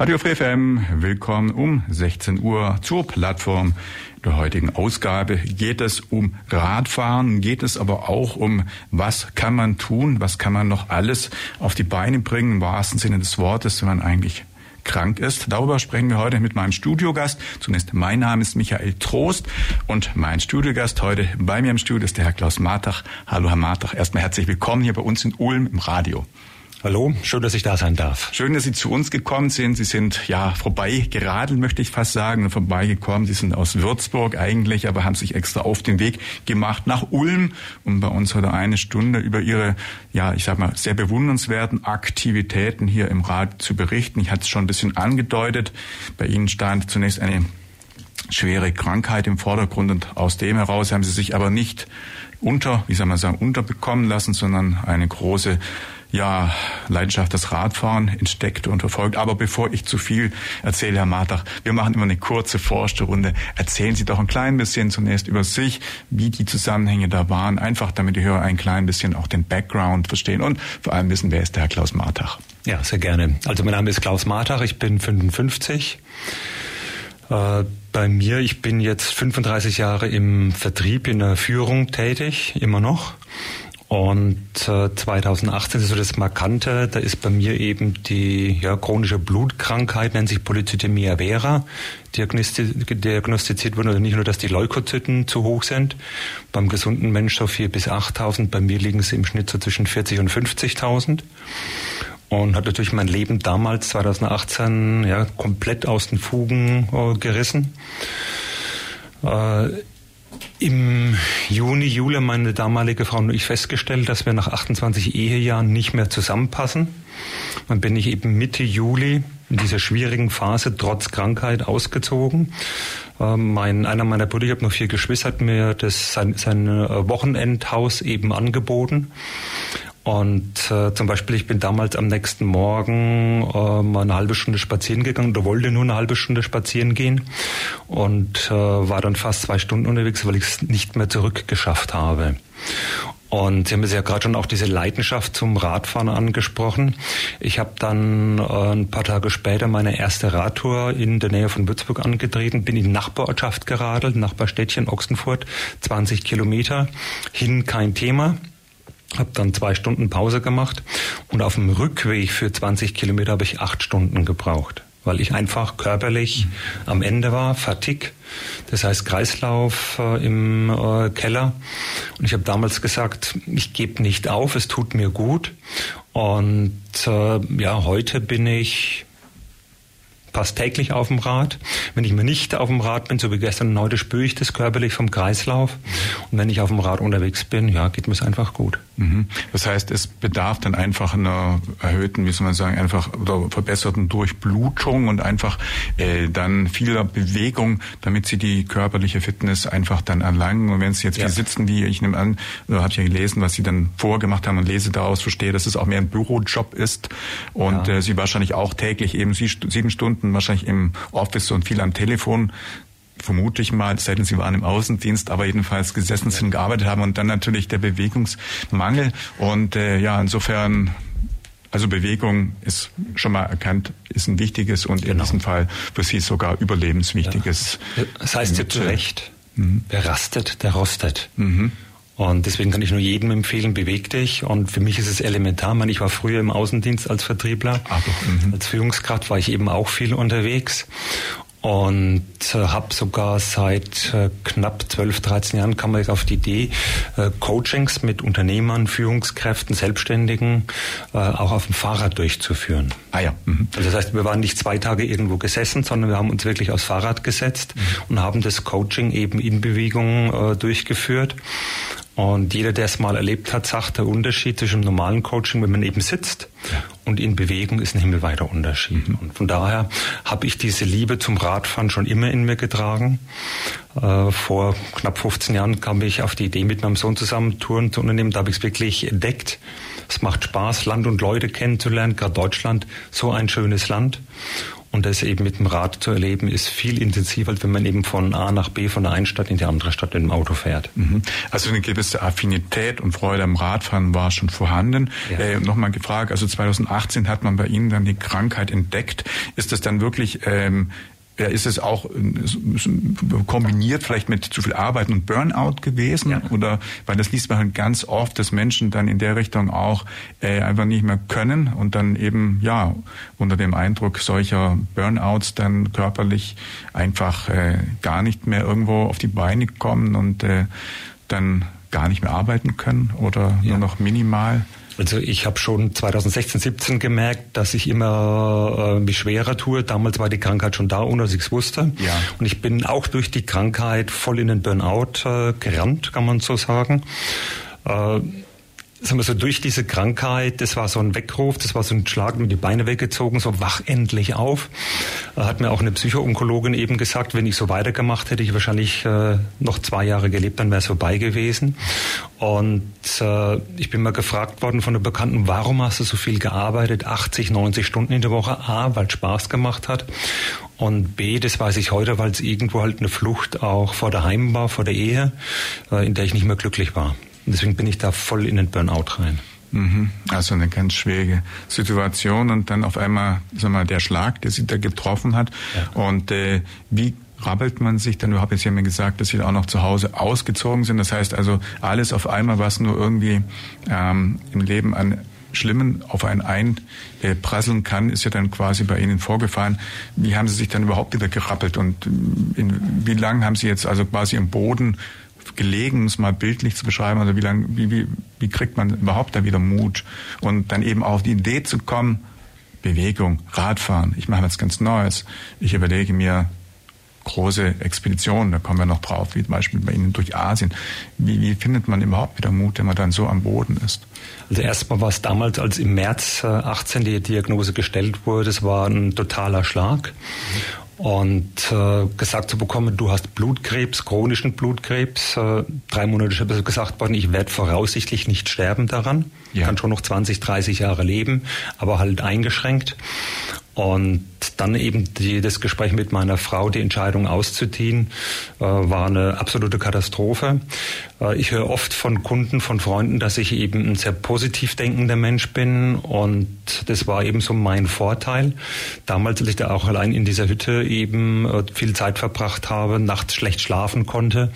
Radio Free FM, willkommen um 16 Uhr zur Plattform der heutigen Ausgabe. Geht es um Radfahren, geht es aber auch um, was kann man tun, was kann man noch alles auf die Beine bringen, im wahrsten Sinne des Wortes, wenn man eigentlich krank ist. Darüber sprechen wir heute mit meinem Studiogast. Zunächst mein Name ist Michael Trost und mein Studiogast heute bei mir im Studio ist der Herr Klaus Martach. Hallo Herr Martach, erstmal herzlich willkommen hier bei uns in Ulm im Radio. Hallo, schön, dass ich da sein darf. Schön, dass Sie zu uns gekommen sind. Sie sind ja vorbei geradelt, möchte ich fast sagen, vorbeigekommen. Sie sind aus Würzburg eigentlich, aber haben sich extra auf den Weg gemacht nach Ulm, um bei uns heute eine Stunde über Ihre, ja, ich sag mal, sehr bewundernswerten Aktivitäten hier im Rat zu berichten. Ich hatte es schon ein bisschen angedeutet. Bei Ihnen stand zunächst eine schwere Krankheit im Vordergrund und aus dem heraus haben Sie sich aber nicht unter, wie soll man sagen, unterbekommen lassen, sondern eine große ja, Leidenschaft das Radfahren entdeckt und verfolgt. Aber bevor ich zu viel erzähle, Herr Martach, wir machen immer eine kurze Forsterunde. Erzählen Sie doch ein klein bisschen zunächst über sich, wie die Zusammenhänge da waren, einfach damit die Hörer ein klein bisschen auch den Background verstehen und vor allem wissen, wer ist der Herr Klaus Martach. Ja, sehr gerne. Also mein Name ist Klaus Martach, ich bin 55. Äh, bei mir, ich bin jetzt 35 Jahre im Vertrieb, in der Führung tätig, immer noch. Und äh, 2018 ist so das Markante, da ist bei mir eben die ja, chronische Blutkrankheit, nennt sich Polycythemia vera, diagnostiziert worden. Also nicht nur, dass die Leukozyten zu hoch sind, beim gesunden Mensch so 4.000 bis 8.000, bei mir liegen sie im Schnitt so zwischen 40.000 und 50.000 und hat natürlich mein Leben damals 2018 ja komplett aus den Fugen äh, gerissen. Äh, im Juni, Juli haben meine damalige Frau und ich festgestellt, dass wir nach 28 Ehejahren nicht mehr zusammenpassen. Dann bin ich eben Mitte Juli in dieser schwierigen Phase trotz Krankheit ausgezogen. Ähm, mein, einer meiner Brüder, ich habe noch vier Geschwister, hat mir das sein, sein äh, Wochenendhaus eben angeboten. Und äh, zum Beispiel, ich bin damals am nächsten Morgen äh, eine halbe Stunde spazieren gegangen oder wollte nur eine halbe Stunde spazieren gehen und äh, war dann fast zwei Stunden unterwegs, weil ich es nicht mehr zurückgeschafft habe. Und Sie haben es ja gerade schon auch diese Leidenschaft zum Radfahren angesprochen. Ich habe dann äh, ein paar Tage später meine erste Radtour in der Nähe von Würzburg angetreten, bin in die Nachbarortschaft geradelt, Nachbarstädtchen Ochsenfurt, 20 Kilometer, hin kein Thema habe dann zwei Stunden Pause gemacht und auf dem Rückweg für 20 Kilometer habe ich acht Stunden gebraucht, weil ich einfach körperlich mhm. am Ende war, Fatigue, das heißt Kreislauf äh, im äh, Keller. Und ich habe damals gesagt, ich gebe nicht auf, es tut mir gut. Und äh, ja, heute bin ich fast täglich auf dem Rad. Wenn ich mir nicht auf dem Rad bin, so wie gestern und heute, spüre ich das körperlich vom Kreislauf. Und wenn ich auf dem Rad unterwegs bin, ja, geht mir es einfach gut. Mhm. Das heißt, es bedarf dann einfach einer erhöhten, wie soll man sagen, einfach oder verbesserten Durchblutung und einfach äh, dann vieler Bewegung, damit sie die körperliche Fitness einfach dann erlangen. Und wenn sie jetzt ja. hier sitzen, wie ich nehme an, oder habe ich ja gelesen, was sie dann vorgemacht haben und lese daraus, verstehe, dass es auch mehr ein Bürojob ist und ja. äh, sie wahrscheinlich auch täglich eben sieben Stunden Stunden wahrscheinlich im Office und viel am Telefon vermute ich mal, selten sie waren im Außendienst, aber jedenfalls gesessen sind, gearbeitet haben und dann natürlich der Bewegungsmangel und äh, ja, insofern also Bewegung ist schon mal erkannt, ist ein wichtiges und genau. in diesem Fall für Sie sogar überlebenswichtiges. Ja. Das heißt ja zu Recht, mhm. wer rastet, der rostet. Mhm. Und deswegen kann ich nur jedem empfehlen, beweg dich. Und für mich ist es elementar. Ich war früher im Außendienst als Vertriebler. Ach, mhm. Als Führungskraft war ich eben auch viel unterwegs und äh, habe sogar seit äh, knapp 12, 13 Jahren kam ich auf die Idee, äh, Coachings mit Unternehmern, Führungskräften, Selbstständigen äh, auch auf dem Fahrrad durchzuführen. Ah ja. Mhm. Also das heißt, wir waren nicht zwei Tage irgendwo gesessen, sondern wir haben uns wirklich aufs Fahrrad gesetzt mhm. und haben das Coaching eben in Bewegung äh, durchgeführt. Und jeder, der es mal erlebt hat, sagt, der Unterschied zwischen normalen Coaching, wenn man eben sitzt ja. und in Bewegung, ist ein himmelweiter Unterschied. Mhm. Und von daher habe ich diese Liebe zum Radfahren schon immer in mir getragen. Äh, vor knapp 15 Jahren kam ich auf die Idee, mit meinem Sohn zusammen Touren zu unternehmen. Da habe ich es wirklich entdeckt. Es macht Spaß, Land und Leute kennenzulernen, gerade Deutschland, so ein schönes Land. Und das eben mit dem Rad zu erleben, ist viel intensiver, als wenn man eben von A nach B, von der einen Stadt in die andere Stadt mit dem Auto fährt. Mhm. Also eine gewisse Affinität und Freude am Radfahren war schon vorhanden. Ja. Äh, Nochmal gefragt, also 2018 hat man bei Ihnen dann die Krankheit entdeckt. Ist das dann wirklich ähm, ja, ist es auch kombiniert vielleicht mit zu viel Arbeit und Burnout gewesen? Ja. Oder weil das liest man halt ganz oft, dass Menschen dann in der Richtung auch äh, einfach nicht mehr können und dann eben ja unter dem Eindruck solcher Burnouts dann körperlich einfach äh, gar nicht mehr irgendwo auf die Beine kommen und äh, dann gar nicht mehr arbeiten können oder ja. nur noch minimal. Also ich habe schon 2016, 17 gemerkt, dass ich immer äh, mich schwerer tue. Damals war die Krankheit schon da, ohne dass ich es wusste. Ja. Und ich bin auch durch die Krankheit voll in den Burnout äh, gerannt, kann man so sagen. Äh, sagen wir so, durch diese Krankheit, das war so ein Weckruf, das war so ein Schlag mit die Beine weggezogen, so wach endlich auf. Hat mir auch eine Psychoonkologin eben gesagt, wenn ich so weitergemacht hätte, ich wahrscheinlich äh, noch zwei Jahre gelebt, dann wäre es vorbei gewesen. Und äh, ich bin mal gefragt worden von einer Bekannten, warum hast du so viel gearbeitet, 80, 90 Stunden in der Woche? A, weil es Spaß gemacht hat. Und B, das weiß ich heute, weil es irgendwo halt eine Flucht auch vor der Heim war, vor der Ehe, äh, in der ich nicht mehr glücklich war. Und deswegen bin ich da voll in den Burnout rein. Mhm. Also eine ganz schwierige Situation und dann auf einmal, sag mal, der Schlag, der sie da getroffen hat. Ja. Und äh, wie rabbelt man sich dann überhaupt? Jetzt haben wir gesagt, dass sie auch noch zu Hause ausgezogen sind. Das heißt also, alles auf einmal, was nur irgendwie ähm, im Leben an Schlimmen auf einen einprasseln kann, ist ja dann quasi bei Ihnen vorgefallen. Wie haben Sie sich dann überhaupt wieder gerappelt und in, wie lange haben Sie jetzt also quasi im Boden gelegen, es mal bildlich zu beschreiben, also wie, lang, wie, wie, wie kriegt man überhaupt da wieder Mut und dann eben auf die Idee zu kommen, Bewegung, Radfahren, ich mache was ganz Neues. Ich überlege mir große Expeditionen, da kommen wir noch drauf, wie zum Beispiel bei Ihnen durch Asien. Wie, wie findet man überhaupt wieder Mut, wenn man dann so am Boden ist? Also erstmal war es damals, als im März 18 äh, die Diagnose gestellt wurde, es war ein totaler Schlag und äh, gesagt zu bekommen, du hast Blutkrebs, chronischen Blutkrebs. Äh, drei Monate später gesagt worden, ich werde voraussichtlich nicht sterben daran. Ja. Kann schon noch 20, 30 Jahre leben, aber halt eingeschränkt. Und dann eben die, das Gespräch mit meiner Frau, die Entscheidung auszuziehen, äh, war eine absolute Katastrophe. Äh, ich höre oft von Kunden, von Freunden, dass ich eben ein sehr positiv denkender Mensch bin und das war eben so mein Vorteil. Damals, als ich da auch allein in dieser Hütte eben äh, viel Zeit verbracht habe, nachts schlecht schlafen konnte,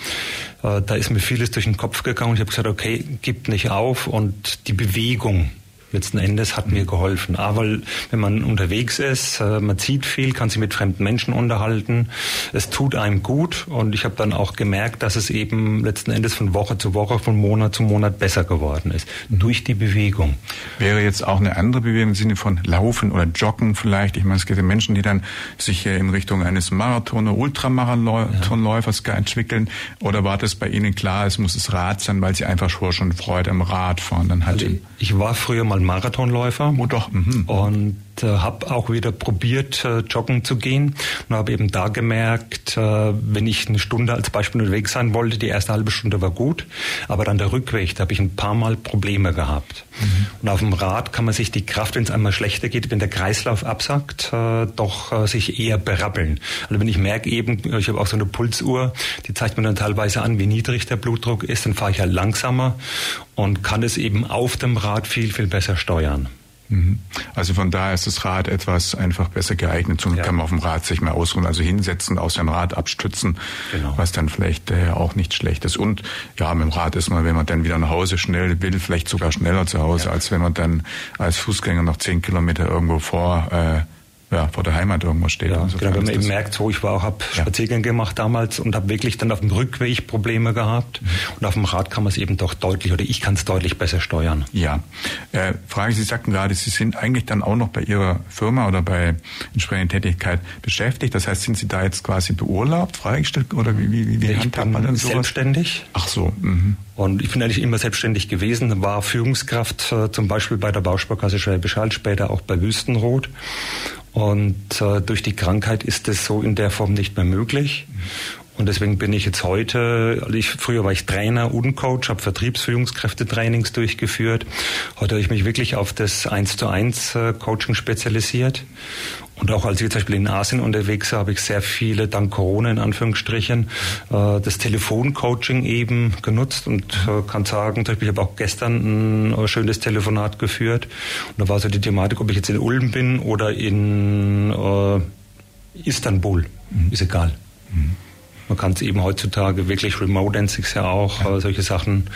äh, da ist mir vieles durch den Kopf gegangen. Ich habe gesagt, okay, gib nicht auf und die Bewegung letzten Endes hat mir geholfen. A, weil wenn man unterwegs ist, äh, man zieht viel, kann sich mit fremden Menschen unterhalten. Es tut einem gut und ich habe dann auch gemerkt, dass es eben letzten Endes von Woche zu Woche, von Monat zu Monat besser geworden ist. Durch die Bewegung. Wäre jetzt auch eine andere Bewegung im Sinne von Laufen oder Joggen vielleicht? Ich meine, es gibt ja Menschen, die dann sich in Richtung eines Marathon- oder Ultramarathonläufers ja. entwickeln. Oder war das bei Ihnen klar, es muss das Rad sein, weil Sie einfach schon Freude am Radfahren dann hatten? Also ich war früher mal Marathonläufer. Oh doch. Mhm. Und habe auch wieder probiert, äh, joggen zu gehen und habe eben da gemerkt, äh, wenn ich eine Stunde als Beispiel unterwegs sein wollte, die erste halbe Stunde war gut, aber dann der Rückweg, da habe ich ein paar Mal Probleme gehabt. Mhm. Und auf dem Rad kann man sich die Kraft, wenn es einmal schlechter geht, wenn der Kreislauf absackt, äh, doch äh, sich eher berappeln. Also wenn ich merke eben, ich habe auch so eine Pulsuhr, die zeigt mir dann teilweise an, wie niedrig der Blutdruck ist, dann fahre ich halt langsamer und kann es eben auf dem Rad viel, viel besser steuern. Mhm. Also von daher ist das Rad etwas einfach besser geeignet. So ja. kann man auf dem Rad sich mal ausruhen, also hinsetzen, aus dem Rad abstützen, genau. was dann vielleicht äh, auch nicht schlecht ist. Und ja, mit dem Rad ist man, wenn man dann wieder nach Hause schnell will, vielleicht sogar schneller zu Hause, ja. als wenn man dann als Fußgänger noch zehn Kilometer irgendwo vor äh, ja, vor der Heimat irgendwo steht. Ja, genau, wenn man eben merkt, so ich war auch, habe ja. Spaziergang gemacht damals und habe wirklich dann auf dem Rückweg Probleme gehabt mhm. und auf dem Rad kann man es eben doch deutlich oder ich kann es deutlich besser steuern. Ja, äh, Frage, Sie sagten gerade, Sie sind eigentlich dann auch noch bei Ihrer Firma oder bei entsprechender Tätigkeit beschäftigt. Das heißt, sind Sie da jetzt quasi beurlaubt, freigestellt oder wie, wie, wie ja, ich bin man dann sowas? selbstständig. Ach so. Mhm. Und ich bin eigentlich immer selbstständig gewesen, war Führungskraft äh, zum Beispiel bei der Bausparkasse Schwäbisch Hall, später auch bei Wüstenrot und äh, durch die Krankheit ist es so in der Form nicht mehr möglich. Und deswegen bin ich jetzt heute, also ich, früher war ich Trainer und Coach, habe Vertriebsführungskräfte-Trainings durchgeführt. Heute habe ich mich wirklich auf das 1 zu 1 äh, Coaching spezialisiert und auch als ich zum Beispiel in Asien unterwegs war, habe ich sehr viele, dank Corona in Anführungsstrichen, äh, das Telefoncoaching eben genutzt und äh, kann sagen, zum Beispiel, ich habe auch gestern ein schönes Telefonat geführt. Und da war so die Thematik, ob ich jetzt in Ulm bin oder in Istanbul. Mhm. Ist egal. Mhm. Man kann es eben heutzutage wirklich remote nennt sich ja auch, ja. solche Sachen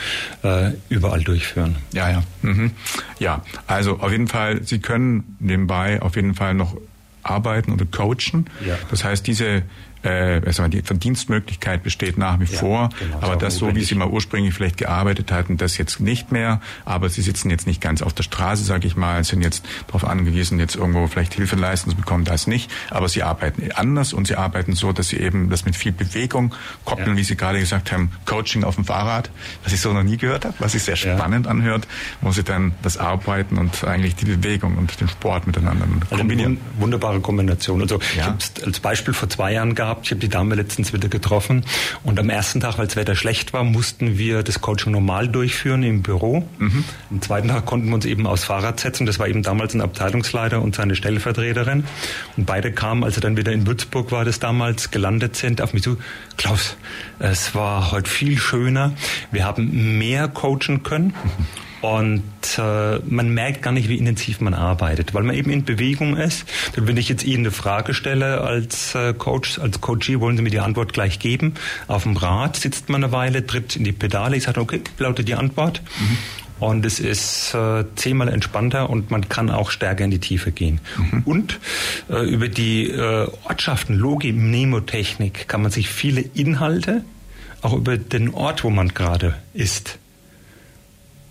äh, überall durchführen. Ja, ja. Mhm. Ja, also auf jeden Fall, Sie können nebenbei auf jeden Fall noch arbeiten oder coachen. Ja. Das heißt, diese äh, also die Verdienstmöglichkeit besteht nach wie ja, vor, genau, aber das so, wie Sie mal ursprünglich vielleicht gearbeitet hatten, das jetzt nicht mehr. Aber Sie sitzen jetzt nicht ganz auf der Straße, sage ich mal, sind jetzt darauf angewiesen, jetzt irgendwo vielleicht Hilfe leisten zu bekommen, das nicht. Aber Sie arbeiten anders und Sie arbeiten so, dass Sie eben das mit viel Bewegung koppeln, ja. wie Sie gerade gesagt haben, Coaching auf dem Fahrrad, was ich so noch nie gehört habe, was sich sehr spannend ja. anhört, wo Sie dann das Arbeiten und eigentlich die Bewegung und den Sport miteinander also kombinieren. Eine wunderbare Kombination. Also ich habe als Beispiel vor zwei Jahren gehabt, gehabt. Ich habe die Dame letztens wieder getroffen. Und am ersten Tag, weil das Wetter schlecht war, mussten wir das Coaching normal durchführen im Büro. Mhm. Am zweiten Tag konnten wir uns eben aufs Fahrrad setzen. Das war eben damals ein Abteilungsleiter und seine Stellvertreterin. Und beide kamen, als er dann wieder in Würzburg war, das damals gelandet sind, auf mich zu. Klaus, es war heute viel schöner. Wir haben mehr coachen können. Mhm. Und äh, man merkt gar nicht, wie intensiv man arbeitet, weil man eben in Bewegung ist. Wenn ich jetzt Ihnen eine Frage stelle als äh, Coach, als Coachie, wollen Sie mir die Antwort gleich geben. Auf dem Rad sitzt man eine Weile, tritt in die Pedale, ich sage, okay, lautet die Antwort. Mhm. Und es ist äh, zehnmal entspannter und man kann auch stärker in die Tiefe gehen. Mhm. Und äh, über die äh, Ortschaften, Logi, Mnemotechnik kann man sich viele Inhalte, auch über den Ort, wo man gerade ist,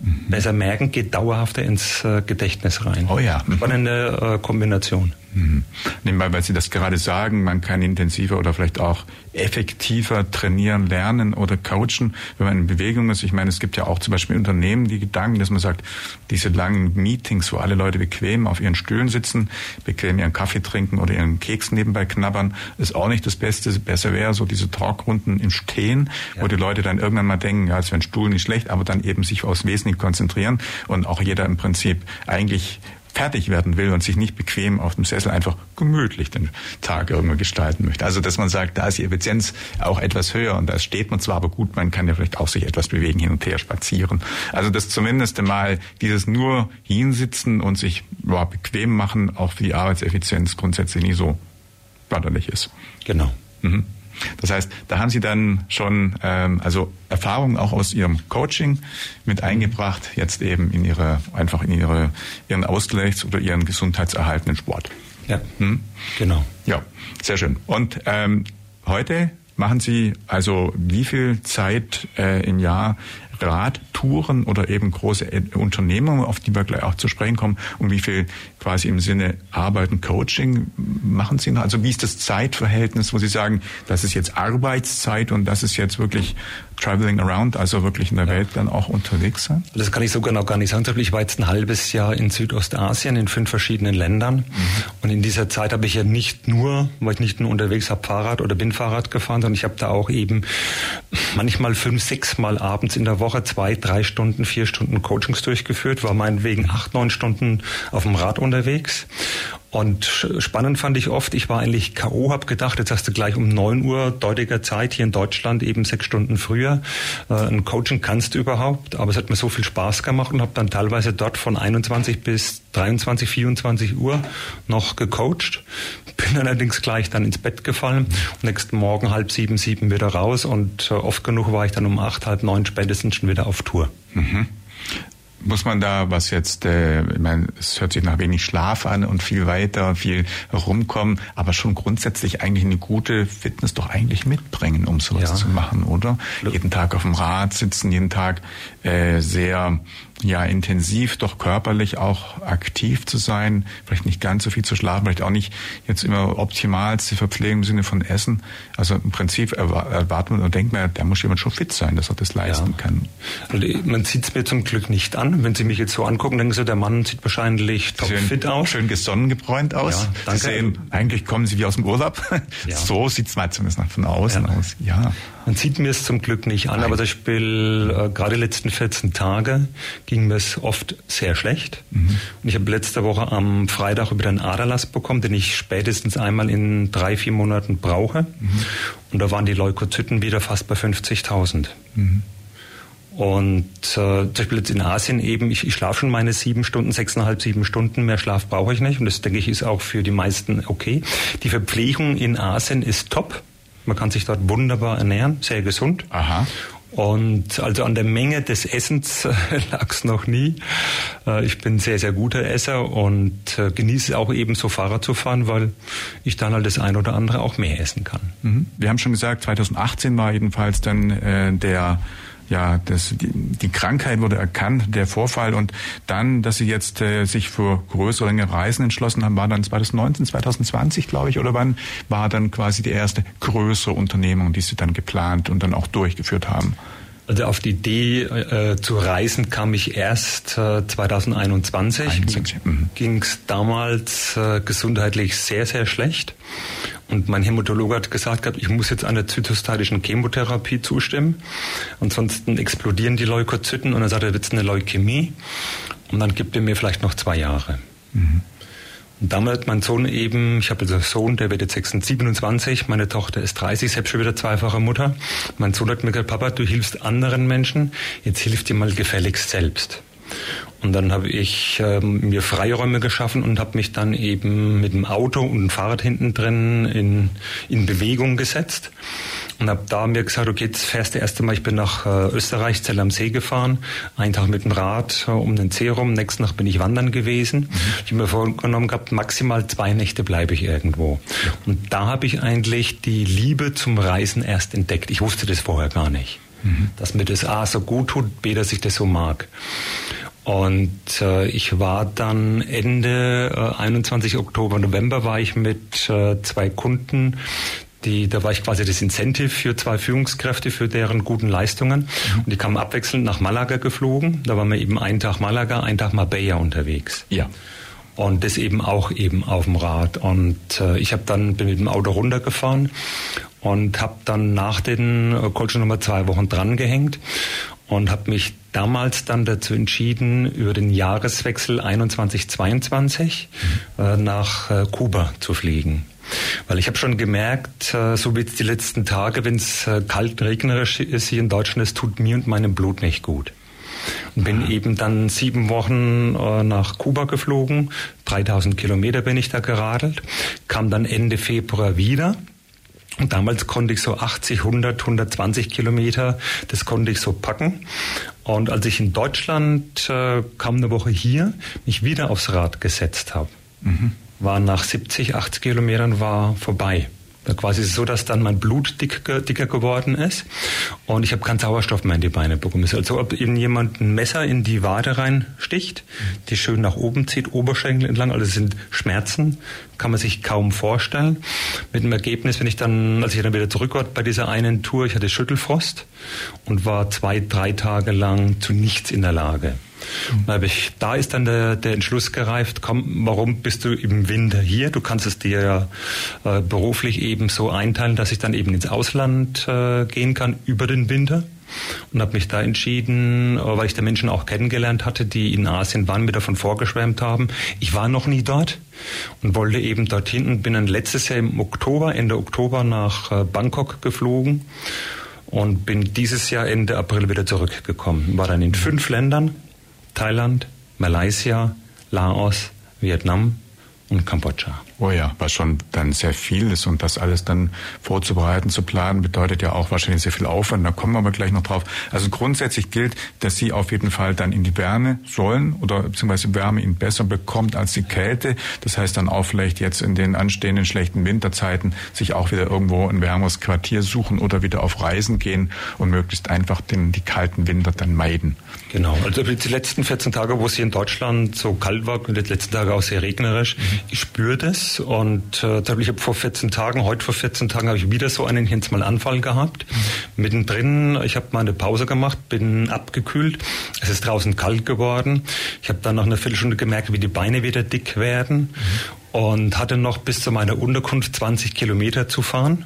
Mhm. Besser merken geht dauerhafter ins äh, Gedächtnis rein. Oh ja. Spannende äh, Kombination. Mhm. Nebenbei, weil Sie das gerade sagen, man kann intensiver oder vielleicht auch effektiver trainieren, lernen oder coachen, wenn man in Bewegung ist. Ich meine, es gibt ja auch zum Beispiel Unternehmen die Gedanken, dass man sagt, diese langen Meetings, wo alle Leute bequem auf ihren Stühlen sitzen, bequem ihren Kaffee trinken oder ihren Keks nebenbei knabbern, ist auch nicht das Beste. Besser wäre so diese Talkrunden im Stehen, ja. wo die Leute dann irgendwann mal denken, ja, es wäre ein Stuhl nicht schlecht, aber dann eben sich aufs Wesentliche konzentrieren und auch jeder im Prinzip eigentlich fertig werden will und sich nicht bequem auf dem Sessel einfach gemütlich den Tag irgendwo gestalten möchte. Also dass man sagt, da ist die Effizienz auch etwas höher und da steht man zwar, aber gut, man kann ja vielleicht auch sich etwas bewegen, hin und her spazieren. Also dass zumindest einmal dieses nur hinsitzen und sich ja, bequem machen auch für die Arbeitseffizienz grundsätzlich nie so förderlich ist. Genau. Mhm. Das heißt, da haben Sie dann schon ähm, also Erfahrungen auch aus Ihrem Coaching mit eingebracht, jetzt eben in Ihre einfach in Ihre Ihren Ausgleichs- oder Ihren gesundheitserhaltenden Sport. Ja, hm? genau. Ja, sehr schön. Und ähm, heute machen Sie also wie viel Zeit äh, im Jahr Radtouren oder eben große Unternehmungen, auf die wir gleich auch zu sprechen kommen, und wie viel quasi im Sinne Arbeiten, Coaching machen Sie noch? Also wie ist das Zeitverhältnis, wo Sie sagen, das ist jetzt Arbeitszeit und das ist jetzt wirklich traveling around, also wirklich in der ja. Welt dann auch unterwegs sein? Das kann ich so genau gar nicht sagen. Ich war jetzt ein halbes Jahr in Südostasien in fünf verschiedenen Ländern mhm. und in dieser Zeit habe ich ja nicht nur, weil ich nicht nur unterwegs habe Fahrrad oder bin Fahrrad gefahren, sondern ich habe da auch eben manchmal fünf, sechs Mal abends in der Woche zwei, drei Stunden, vier Stunden Coachings durchgeführt, war meinetwegen acht, neun Stunden auf dem Rad unterwegs und spannend fand ich oft, ich war eigentlich K.O., hab gedacht, jetzt hast du gleich um neun Uhr deutiger Zeit hier in Deutschland, eben sechs Stunden früher. Äh, ein Coaching kannst du überhaupt, aber es hat mir so viel Spaß gemacht und habe dann teilweise dort von 21 bis 23, 24 Uhr noch gecoacht. Bin allerdings gleich dann ins Bett gefallen. Nächsten Morgen halb sieben, sieben wieder raus und äh, oft genug war ich dann um acht, halb neun spätestens schon wieder auf Tour. Mhm. Muss man da, was jetzt, äh, ich meine, es hört sich nach wenig Schlaf an und viel weiter, viel rumkommen, aber schon grundsätzlich eigentlich eine gute Fitness doch eigentlich mitbringen, um sowas ja. zu machen, oder? Jeden Tag auf dem Rad sitzen, jeden Tag äh, sehr ja intensiv, doch körperlich auch aktiv zu sein, vielleicht nicht ganz so viel zu schlafen, vielleicht auch nicht jetzt immer optimalste Verpflegung im Sinne von Essen. Also im Prinzip erwartet man und denkt man, da muss jemand schon fit sein, dass er das leisten ja. kann. Also man sieht es mir zum Glück nicht an. Wenn Sie mich jetzt so angucken, denken Sie, der Mann sieht wahrscheinlich top fit aus. Schön gesonnengebräunt aus. Ja, danke. Sie sehen, eigentlich kommen Sie wie aus dem Urlaub. Ja. So sieht es mal zumindest nach von außen ja. aus. Ja. Man sieht mir es zum Glück nicht an, Nein. aber zum Beispiel äh, gerade die letzten 14 Tage ging mir es oft sehr schlecht. Mhm. Und ich habe letzte Woche am Freitag wieder einen Aderlass bekommen, den ich spätestens einmal in drei, vier Monaten brauche. Mhm. Und da waren die Leukozyten wieder fast bei 50.000. Mhm. Und äh, zum Beispiel jetzt in Asien eben, ich, ich schlafe schon meine sieben Stunden, sechseinhalb, sieben Stunden, mehr Schlaf brauche ich nicht. Und das denke ich ist auch für die meisten okay. Die Verpflegung in Asien ist top. Man kann sich dort wunderbar ernähren, sehr gesund. Aha. Und also an der Menge des Essens lag es noch nie. Äh, ich bin sehr, sehr guter Esser und äh, genieße auch eben so Fahrrad zu fahren, weil ich dann halt das ein oder andere auch mehr essen kann. Mhm. Wir haben schon gesagt, 2018 war jedenfalls dann äh, der ja, das, die, die Krankheit wurde erkannt, der Vorfall und dann, dass Sie jetzt äh, sich für größere längere Reisen entschlossen haben, war dann 2019, 2020, glaube ich, oder wann war dann quasi die erste größere Unternehmung, die Sie dann geplant und dann auch durchgeführt haben? Also auf die Idee äh, zu reisen kam ich erst äh, 2021. Mhm. Ging es damals äh, gesundheitlich sehr, sehr schlecht. Und mein Hämatologe hat gesagt gehabt, ich muss jetzt einer zytostatischen Chemotherapie zustimmen. Ansonsten explodieren die Leukozyten und er sagt, er wird eine Leukämie. Und dann gibt er mir vielleicht noch zwei Jahre. Mhm. Und damals mein Sohn eben, ich habe also einen Sohn, der wird jetzt 27, meine Tochter ist 30, selbst schon wieder zweifache Mutter. Mein Sohn hat mir gesagt, Papa, du hilfst anderen Menschen, jetzt hilf dir mal gefälligst selbst. Und dann habe ich ähm, mir Freiräume geschaffen und habe mich dann eben mit dem Auto und dem Fahrrad hinten drin in, in Bewegung gesetzt und habe da mir gesagt, okay, jetzt fährst du erste Mal, ich bin nach äh, Österreich, Zell am See gefahren, einen Tag mit dem Rad äh, um den See rum, nächsten Tag bin ich wandern gewesen. Mhm. Ich habe mir vorgenommen gehabt, maximal zwei Nächte bleibe ich irgendwo. Und da habe ich eigentlich die Liebe zum Reisen erst entdeckt. Ich wusste das vorher gar nicht. Mhm. Dass mir das A so gut tut, B, dass ich das so mag. Und äh, ich war dann Ende äh, 21 Oktober, November war ich mit äh, zwei Kunden die, da war ich quasi das Incentive für zwei Führungskräfte für deren guten Leistungen. Mhm. Und die kamen abwechselnd nach Malaga geflogen. Da waren wir eben einen Tag Malaga, einen Tag Marbella unterwegs. Ja. Und das eben auch eben auf dem Rad. Und äh, ich habe dann bin mit dem Auto runtergefahren und habe dann nach den äh, Colchon Nummer zwei Wochen drangehängt und habe mich damals dann dazu entschieden, über den Jahreswechsel 21-22 mhm. äh, nach äh, Kuba zu fliegen. Weil ich habe schon gemerkt, äh, so wie jetzt die letzten Tage, wenn es äh, kalt regnerisch ist hier in Deutschland, es tut mir und meinem Blut nicht gut. Und bin ah. eben dann sieben Wochen äh, nach Kuba geflogen. 3000 Kilometer bin ich da geradelt. Kam dann Ende Februar wieder. Und damals konnte ich so 80, 100, 120 Kilometer, das konnte ich so packen. Und als ich in Deutschland äh, kam eine Woche hier, mich wieder aufs Rad gesetzt habe, mhm. war nach 70, 80 Kilometern war vorbei. Quasi so, dass dann mein Blut dicker, dicker geworden ist und ich habe keinen Sauerstoff mehr in die Beine bekommen. Es ist als ob ihnen jemand ein Messer in die Wade reinsticht, die schön nach oben zieht, Oberschenkel entlang. Also es sind Schmerzen, kann man sich kaum vorstellen. Mit dem Ergebnis, wenn ich dann, als ich dann wieder zurück war bei dieser einen Tour, ich hatte Schüttelfrost und war zwei, drei Tage lang zu nichts in der Lage. Da, ich, da ist dann der, der Entschluss gereift, komm, warum bist du im Winter hier? Du kannst es dir ja äh, beruflich eben so einteilen, dass ich dann eben ins Ausland äh, gehen kann über den Winter und habe mich da entschieden, äh, weil ich da Menschen auch kennengelernt hatte, die in Asien waren, mir davon vorgeschwärmt haben. Ich war noch nie dort und wollte eben dorthin und bin dann letztes Jahr im Oktober, Ende Oktober nach äh, Bangkok geflogen und bin dieses Jahr Ende April wieder zurückgekommen. War dann in fünf Ländern, Thailand, Malaysia, Laos, Vietnam und Kambodscha. Oh ja, was schon dann sehr viel ist und das alles dann vorzubereiten, zu planen, bedeutet ja auch wahrscheinlich sehr viel Aufwand. Da kommen wir aber gleich noch drauf. Also grundsätzlich gilt, dass Sie auf jeden Fall dann in die Wärme sollen oder beziehungsweise Wärme ihn besser bekommt als die Kälte. Das heißt dann auch vielleicht jetzt in den anstehenden schlechten Winterzeiten sich auch wieder irgendwo ein wärmeres Quartier suchen oder wieder auf Reisen gehen und möglichst einfach den, die kalten Winter dann meiden. Genau, also die letzten 14 Tage, wo es hier in Deutschland so kalt war und die letzten Tage auch sehr regnerisch, mhm. ich spüre das und äh, ich habe vor 14 Tagen, heute vor 14 Tagen habe ich wieder so einen jetzt mal Anfall gehabt. Mhm. Mittendrin, ich habe mal eine Pause gemacht, bin abgekühlt. Es ist draußen kalt geworden. Ich habe dann nach einer Viertelstunde gemerkt, wie die Beine wieder dick werden mhm. und hatte noch bis zu meiner Unterkunft 20 Kilometer zu fahren.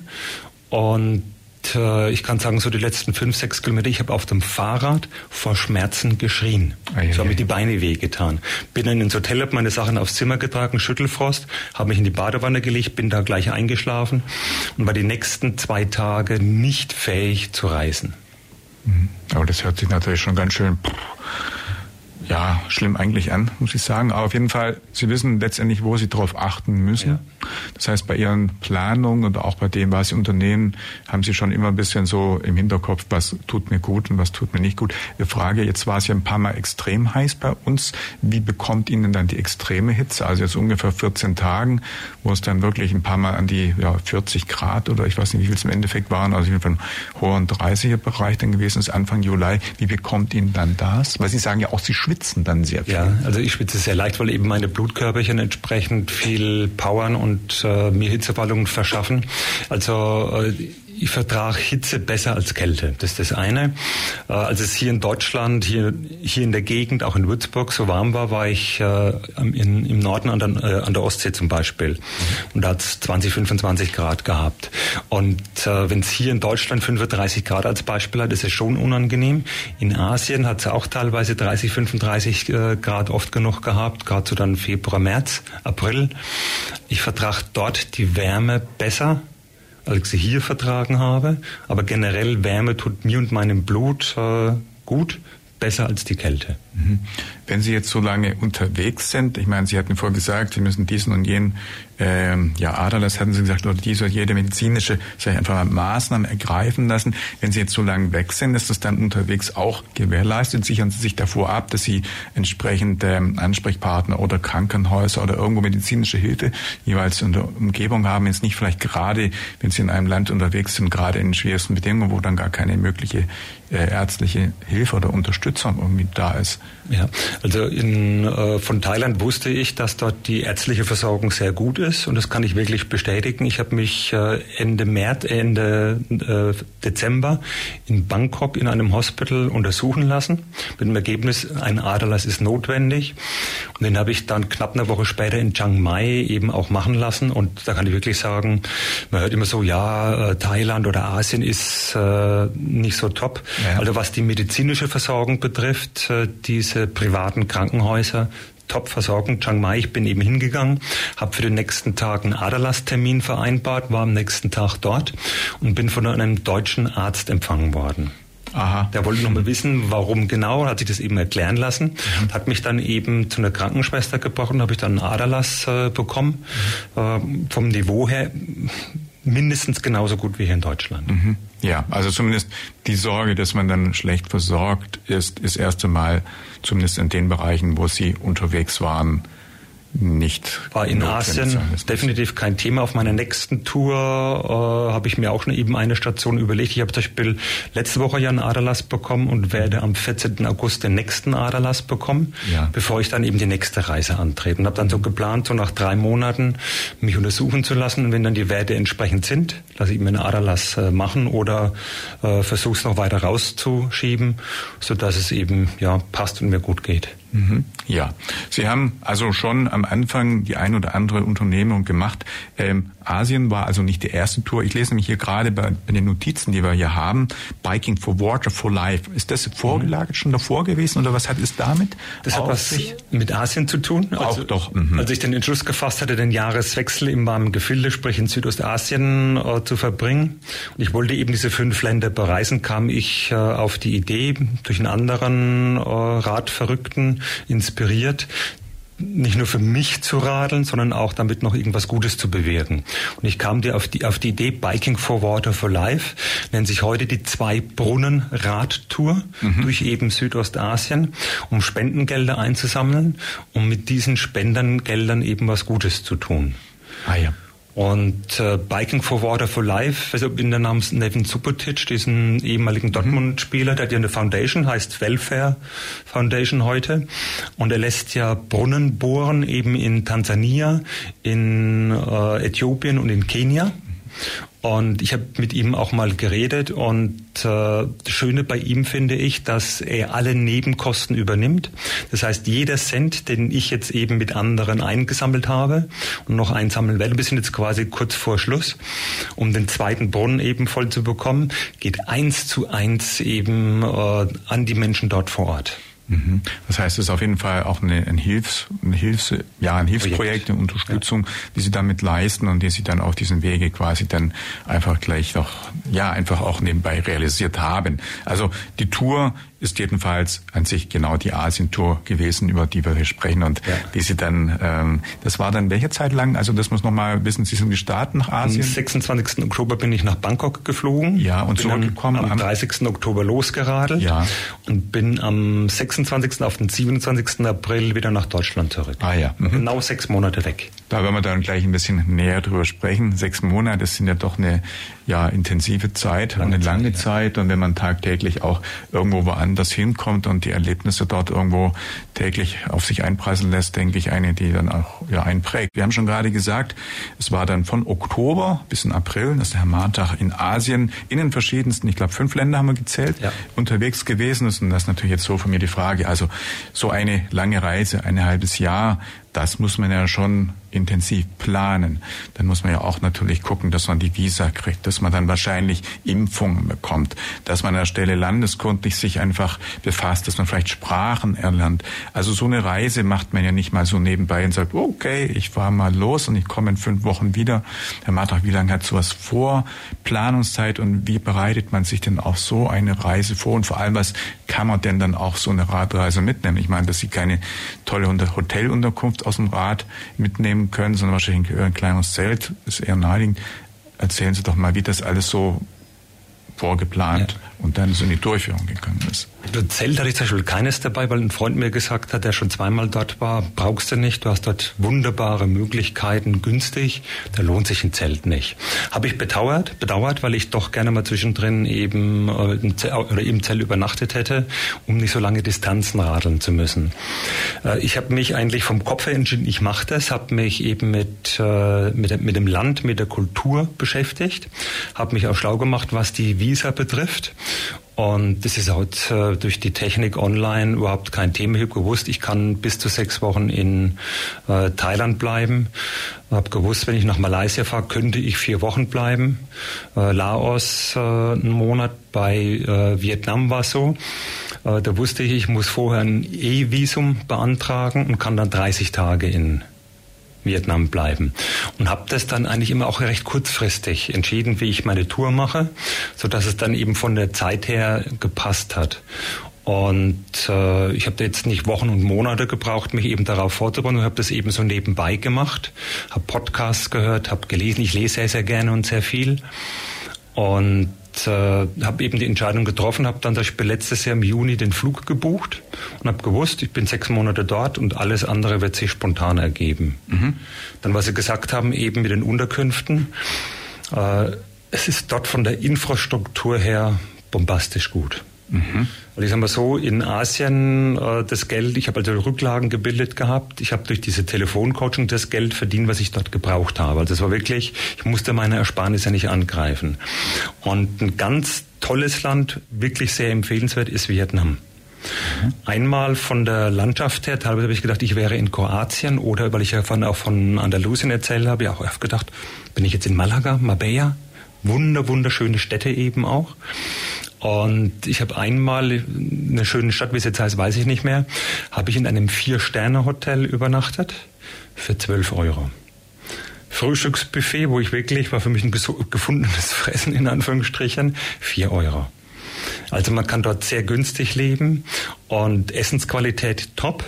Und ich kann sagen, so die letzten fünf, sechs Kilometer, ich habe auf dem Fahrrad vor Schmerzen geschrien. Ah, ich habe mir die Beine wehgetan. Bin dann ins Hotel, habe meine Sachen aufs Zimmer getragen, Schüttelfrost, habe mich in die Badewanne gelegt, bin da gleich eingeschlafen und war die nächsten zwei Tage nicht fähig zu reisen. Mhm. Aber das hört sich natürlich schon ganz schön ja, schlimm eigentlich an, muss ich sagen. Aber auf jeden Fall, Sie wissen letztendlich, wo Sie darauf achten müssen. Ja. Das heißt, bei Ihren Planungen und auch bei dem, was Sie unternehmen, haben Sie schon immer ein bisschen so im Hinterkopf, was tut mir gut und was tut mir nicht gut. Ich frage, jetzt war es ja ein paar Mal extrem heiß bei uns. Wie bekommt Ihnen dann die extreme Hitze? Also jetzt ungefähr 14 Tagen, wo es dann wirklich ein paar Mal an die ja, 40 Grad oder ich weiß nicht, wie viel es im Endeffekt waren, also von hohen 30er Bereich dann gewesen ist, Anfang Juli. Wie bekommt Ihnen dann das? Weil Sie sagen ja auch, Sie schwitzen dann sehr viel. Ja, also ich schwitze sehr leicht, weil eben meine Blutkörperchen entsprechend viel powern und äh, mir Hitzeballungen verschaffen. Also äh, ich vertrage Hitze besser als Kälte. Das ist das eine. Äh, als es hier in Deutschland, hier, hier in der Gegend, auch in Würzburg so warm war, war ich äh, in, im Norden an der, äh, an der Ostsee zum Beispiel. Und da hat es 20, 25 Grad gehabt. Und äh, wenn es hier in Deutschland 35 Grad als Beispiel hat, ist es schon unangenehm. In Asien hat es auch teilweise 30, 35 äh, Grad oft genug gehabt, gerade so dann Februar, März, April. Ich vertrage dort die Wärme besser als ich sie hier vertragen habe. Aber generell Wärme tut mir und meinem Blut äh, gut, besser als die Kälte. Mhm. Wenn Sie jetzt so lange unterwegs sind, ich meine, Sie hatten vorher gesagt, Sie müssen diesen und jenen ähm, ja, Aderlass hatten Sie gesagt, oder diese oder jede medizinische sag ich einfach Maßnahmen ergreifen lassen. Wenn Sie jetzt so lange weg sind, ist das dann unterwegs auch gewährleistet? Sichern Sie sich davor ab, dass Sie entsprechende ähm, Ansprechpartner oder Krankenhäuser oder irgendwo medizinische Hilfe jeweils in der Umgebung haben, jetzt nicht vielleicht gerade, wenn Sie in einem Land unterwegs sind, gerade in schwersten Bedingungen, wo dann gar keine mögliche äh, ärztliche Hilfe oder Unterstützung irgendwie da ist. Ja, also in, äh, von Thailand wusste ich, dass dort die ärztliche Versorgung sehr gut ist und das kann ich wirklich bestätigen. Ich habe mich äh, Ende März, Ende äh, Dezember in Bangkok in einem Hospital untersuchen lassen mit dem Ergebnis, ein Aderlass ist notwendig und den habe ich dann knapp eine Woche später in Chiang Mai eben auch machen lassen und da kann ich wirklich sagen, man hört immer so, ja, äh, Thailand oder Asien ist äh, nicht so top. Ja. Also was die medizinische Versorgung betrifft, äh, diese privaten Krankenhäuser, Top-Versorgung, Chiang Mai. Ich bin eben hingegangen, habe für den nächsten Tag einen Aderlasstermin vereinbart, war am nächsten Tag dort und bin von einem deutschen Arzt empfangen worden. Aha. Der wollte noch mal wissen, warum genau, hat sich das eben erklären lassen, mhm. hat mich dann eben zu einer Krankenschwester gebrochen, habe ich dann einen Aderlass äh, bekommen. Mhm. Äh, vom Niveau her mindestens genauso gut wie hier in Deutschland. Mhm. Ja, also zumindest die Sorge, dass man dann schlecht versorgt ist, ist erst einmal zumindest in den Bereichen, wo Sie unterwegs waren, nicht. War in Asien definitiv kein Thema. Auf meiner nächsten Tour äh, habe ich mir auch schon eben eine Station überlegt. Ich habe zum Beispiel letzte Woche ja einen Aderlass bekommen und werde am 14. August den nächsten Aderlass bekommen, ja. bevor ich dann eben die nächste Reise antrete. Und habe dann so geplant, so nach drei Monaten mich untersuchen zu lassen. Und wenn dann die Werte entsprechend sind, lasse ich mir einen Aderlass äh, machen oder äh, versuche es noch weiter rauszuschieben, sodass es eben ja passt und mir gut geht. Mhm. Ja, Sie haben also schon am Anfang die ein oder andere Unternehmung gemacht. Ähm, Asien war also nicht die erste Tour. Ich lese nämlich hier gerade bei, bei, den Notizen, die wir hier haben, Biking for Water for Life. Ist das vorgelagert schon davor gewesen oder was hat es damit? Das hat was sich? mit Asien zu tun. Also, Auch doch. Mhm. Als ich den Entschluss gefasst hatte, den Jahreswechsel im warmen Gefilde, sprich in Südostasien, äh, zu verbringen. Und ich wollte eben diese fünf Länder bereisen, kam ich äh, auf die Idee, durch einen anderen äh, Radverrückten inspiriert, nicht nur für mich zu radeln, sondern auch damit noch irgendwas Gutes zu bewirken. Und ich kam dir auf die, auf die Idee Biking for Water for Life, nennt sich heute die Zwei-Brunnen-Radtour mhm. durch eben Südostasien, um Spendengelder einzusammeln, um mit diesen Spendengeldern eben was Gutes zu tun. Ah ja. Und äh, Biking for Water for Life, also bin der namens Nevin Subotic, diesen ehemaligen mhm. Dortmund-Spieler, der hat ja eine Foundation, heißt Welfare Foundation heute. Und er lässt ja Brunnen bohren, eben in Tansania, in äh, Äthiopien und in Kenia. Und ich habe mit ihm auch mal geredet und äh, das Schöne bei ihm finde ich, dass er alle Nebenkosten übernimmt. Das heißt, jeder Cent, den ich jetzt eben mit anderen eingesammelt habe und noch einsammeln werde, wir sind jetzt quasi kurz vor Schluss, um den zweiten Brunnen eben voll zu bekommen, geht eins zu eins eben äh, an die Menschen dort vor Ort. Mhm. Das heißt, es ist auf jeden Fall auch eine, ein Hilfs, ein Hilfs, ja, ein Hilfsprojekt, eine Unterstützung, ja. die Sie damit leisten und die Sie dann auf diesen Wege quasi dann einfach gleich noch, ja, einfach auch nebenbei realisiert haben. Also die Tour ist jedenfalls an sich genau die Asien-Tour gewesen, über die wir hier sprechen und ja. die Sie dann, ähm, das war dann welche Zeit lang? Also das muss noch mal wissen, Sie sind gestartet nach Asien? Am 26. Oktober bin ich nach Bangkok geflogen. Ja, und zurückgekommen. Am, am 30. Oktober losgeradelt. Ja. Und bin am 26. auf den 27. April wieder nach Deutschland zurück. Ah ja. Mhm. Genau sechs Monate weg. Da werden wir dann gleich ein bisschen näher drüber sprechen. Sechs Monate, das sind ja doch eine ja, intensive Zeit, lange eine lange Zeit. Zeit. Und wenn man tagtäglich auch irgendwo woanders hinkommt und die Erlebnisse dort irgendwo täglich auf sich einpreisen lässt, denke ich, eine, die dann auch ja, einprägt. Wir haben schon gerade gesagt, es war dann von Oktober bis in April, das ist der Herr Martag in Asien, in den verschiedensten, ich glaube fünf Länder haben wir gezählt, ja. unterwegs gewesen ist. Und das ist natürlich jetzt so von mir die Frage. Also so eine lange Reise, ein halbes Jahr, das muss man ja schon intensiv planen. Dann muss man ja auch natürlich gucken, dass man die Visa kriegt, dass man dann wahrscheinlich Impfungen bekommt, dass man an der Stelle landeskundlich sich einfach befasst, dass man vielleicht Sprachen erlernt. Also so eine Reise macht man ja nicht mal so nebenbei und sagt, okay, ich fahre mal los und ich komme in fünf Wochen wieder. Herr Martach, wie lange hat sowas vor? Planungszeit und wie bereitet man sich denn auf so eine Reise vor? Und vor allem, was kann man denn dann auch so eine Radreise mitnehmen? Ich meine, dass Sie keine tolle Hotelunterkunft aus dem Rad mitnehmen können, sondern wahrscheinlich ein kleines Zelt, ist eher naheliegend. Erzählen Sie doch mal, wie das alles so vorgeplant ja. Und dann so in die Durchführung gegangen ist. Das Zelt hatte ich zum Beispiel keines dabei, weil ein Freund mir gesagt hat, der schon zweimal dort war, brauchst du nicht, du hast dort wunderbare Möglichkeiten, günstig, da lohnt sich ein Zelt nicht. Habe ich bedauert, bedauert, weil ich doch gerne mal zwischendrin eben äh, im Zelt, oder im Zelt übernachtet hätte, um nicht so lange Distanzen radeln zu müssen. Äh, ich habe mich eigentlich vom Kopf her entschieden, ich mache das, habe mich eben mit, äh, mit, mit dem Land, mit der Kultur beschäftigt, habe mich auch schlau gemacht, was die Visa betrifft. Und das ist halt äh, durch die Technik online überhaupt kein Thema. Ich habe gewusst, ich kann bis zu sechs Wochen in äh, Thailand bleiben. Habe gewusst, wenn ich nach Malaysia fahre, könnte ich vier Wochen bleiben. Äh, Laos äh, einen Monat, bei äh, Vietnam war so. Äh, da wusste ich, ich muss vorher ein E-Visum beantragen und kann dann 30 Tage in Vietnam bleiben. Und habe das dann eigentlich immer auch recht kurzfristig entschieden, wie ich meine Tour mache, so dass es dann eben von der Zeit her gepasst hat. Und äh, ich habe jetzt nicht Wochen und Monate gebraucht, mich eben darauf vorzubereiten und habe das eben so nebenbei gemacht, habe Podcasts gehört, habe gelesen. Ich lese sehr, sehr gerne und sehr viel. Und äh, habe eben die Entscheidung getroffen, habe dann das letztes Jahr im Juni den Flug gebucht und habe gewusst, ich bin sechs Monate dort und alles andere wird sich spontan ergeben. Mhm. Dann, was Sie gesagt haben, eben mit den Unterkünften, äh, es ist dort von der Infrastruktur her bombastisch gut. Mhm. Also ich sage mal so, in Asien äh, das Geld, ich habe also Rücklagen gebildet gehabt, ich habe durch diese Telefoncoaching das Geld verdient, was ich dort gebraucht habe. Also es war wirklich, ich musste meine Ersparnisse nicht angreifen. Und ein ganz tolles Land, wirklich sehr empfehlenswert, ist Vietnam. Mhm. Einmal von der Landschaft her, teilweise habe ich gedacht, ich wäre in Kroatien oder weil ich ja von, auch von Andalusien erzählt habe, ja auch oft gedacht, bin ich jetzt in Malaga, Marbella? Wunder, wunderschöne Städte eben auch. Und ich habe einmal eine schöne Stadt, wie es jetzt heißt, weiß ich nicht mehr, habe ich in einem Vier-Sterne-Hotel übernachtet für 12 Euro. Frühstücksbuffet, wo ich wirklich, war für mich ein gefundenes Fressen in Anführungsstrichen, 4 Euro. Also man kann dort sehr günstig leben und Essensqualität top.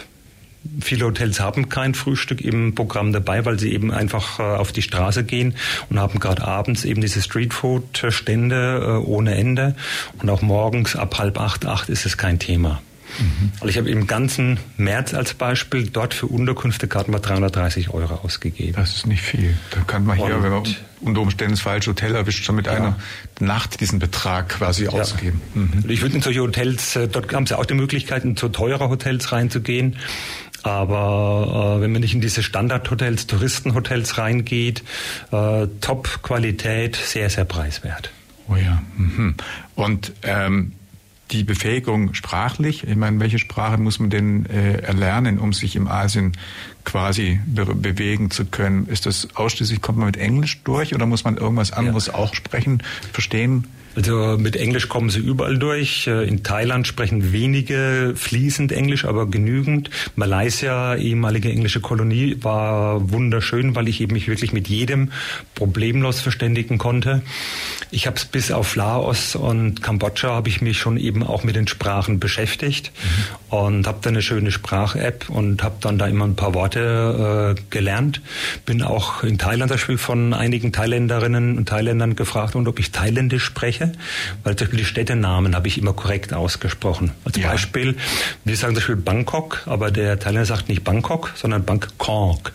Viele Hotels haben kein Frühstück im Programm dabei, weil sie eben einfach äh, auf die Straße gehen und haben gerade abends eben diese Streetfood-Stände äh, ohne Ende. Und auch morgens ab halb acht, acht ist es kein Thema. Mhm. Also ich habe im ganzen März als Beispiel dort für Unterkünfte gerade mal 330 Euro ausgegeben. Das ist nicht viel. Da kann man hier, Und, wenn man unter Umständen das falsche Hotel erwischt, schon mit ja. einer Nacht diesen Betrag quasi ja. ausgeben. Mhm. Ich würde in solche Hotels, äh, dort haben sie auch die Möglichkeit, in so teure Hotels reinzugehen. Aber äh, wenn man nicht in diese Standardhotels, Touristenhotels reingeht, äh, Top-Qualität, sehr, sehr preiswert. Oh ja. Mhm. Und ähm, die Befähigung sprachlich, ich meine, welche Sprache muss man denn äh, erlernen, um sich im Asien quasi be bewegen zu können? Ist das ausschließlich, kommt man mit Englisch durch oder muss man irgendwas anderes ja. auch sprechen, verstehen? Also mit Englisch kommen sie überall durch. Äh, in Thailand sprechen wenige fließend Englisch, aber genügend. Malaysia, ehemalige englische Kolonie, war wunderschön, weil ich eben mich wirklich mit jedem problemlos verständigen konnte. Ich habe es bis auf Laos und Kambodscha habe ich mich schon eben auch mit den Sprachen beschäftigt mhm. und habe da eine schöne Sprach-App und habe dann da immer ein paar Worte äh, gelernt. Bin auch in Thailand zum Beispiel von einigen Thailänderinnen und Thailändern gefragt, und ob ich Thailändisch spreche spreche, weil zum Beispiel die Städtenamen habe ich immer korrekt ausgesprochen. Als ja. Beispiel, wir sagen zum Beispiel Bangkok, aber der Thailänder sagt nicht Bangkok, sondern Bangkok.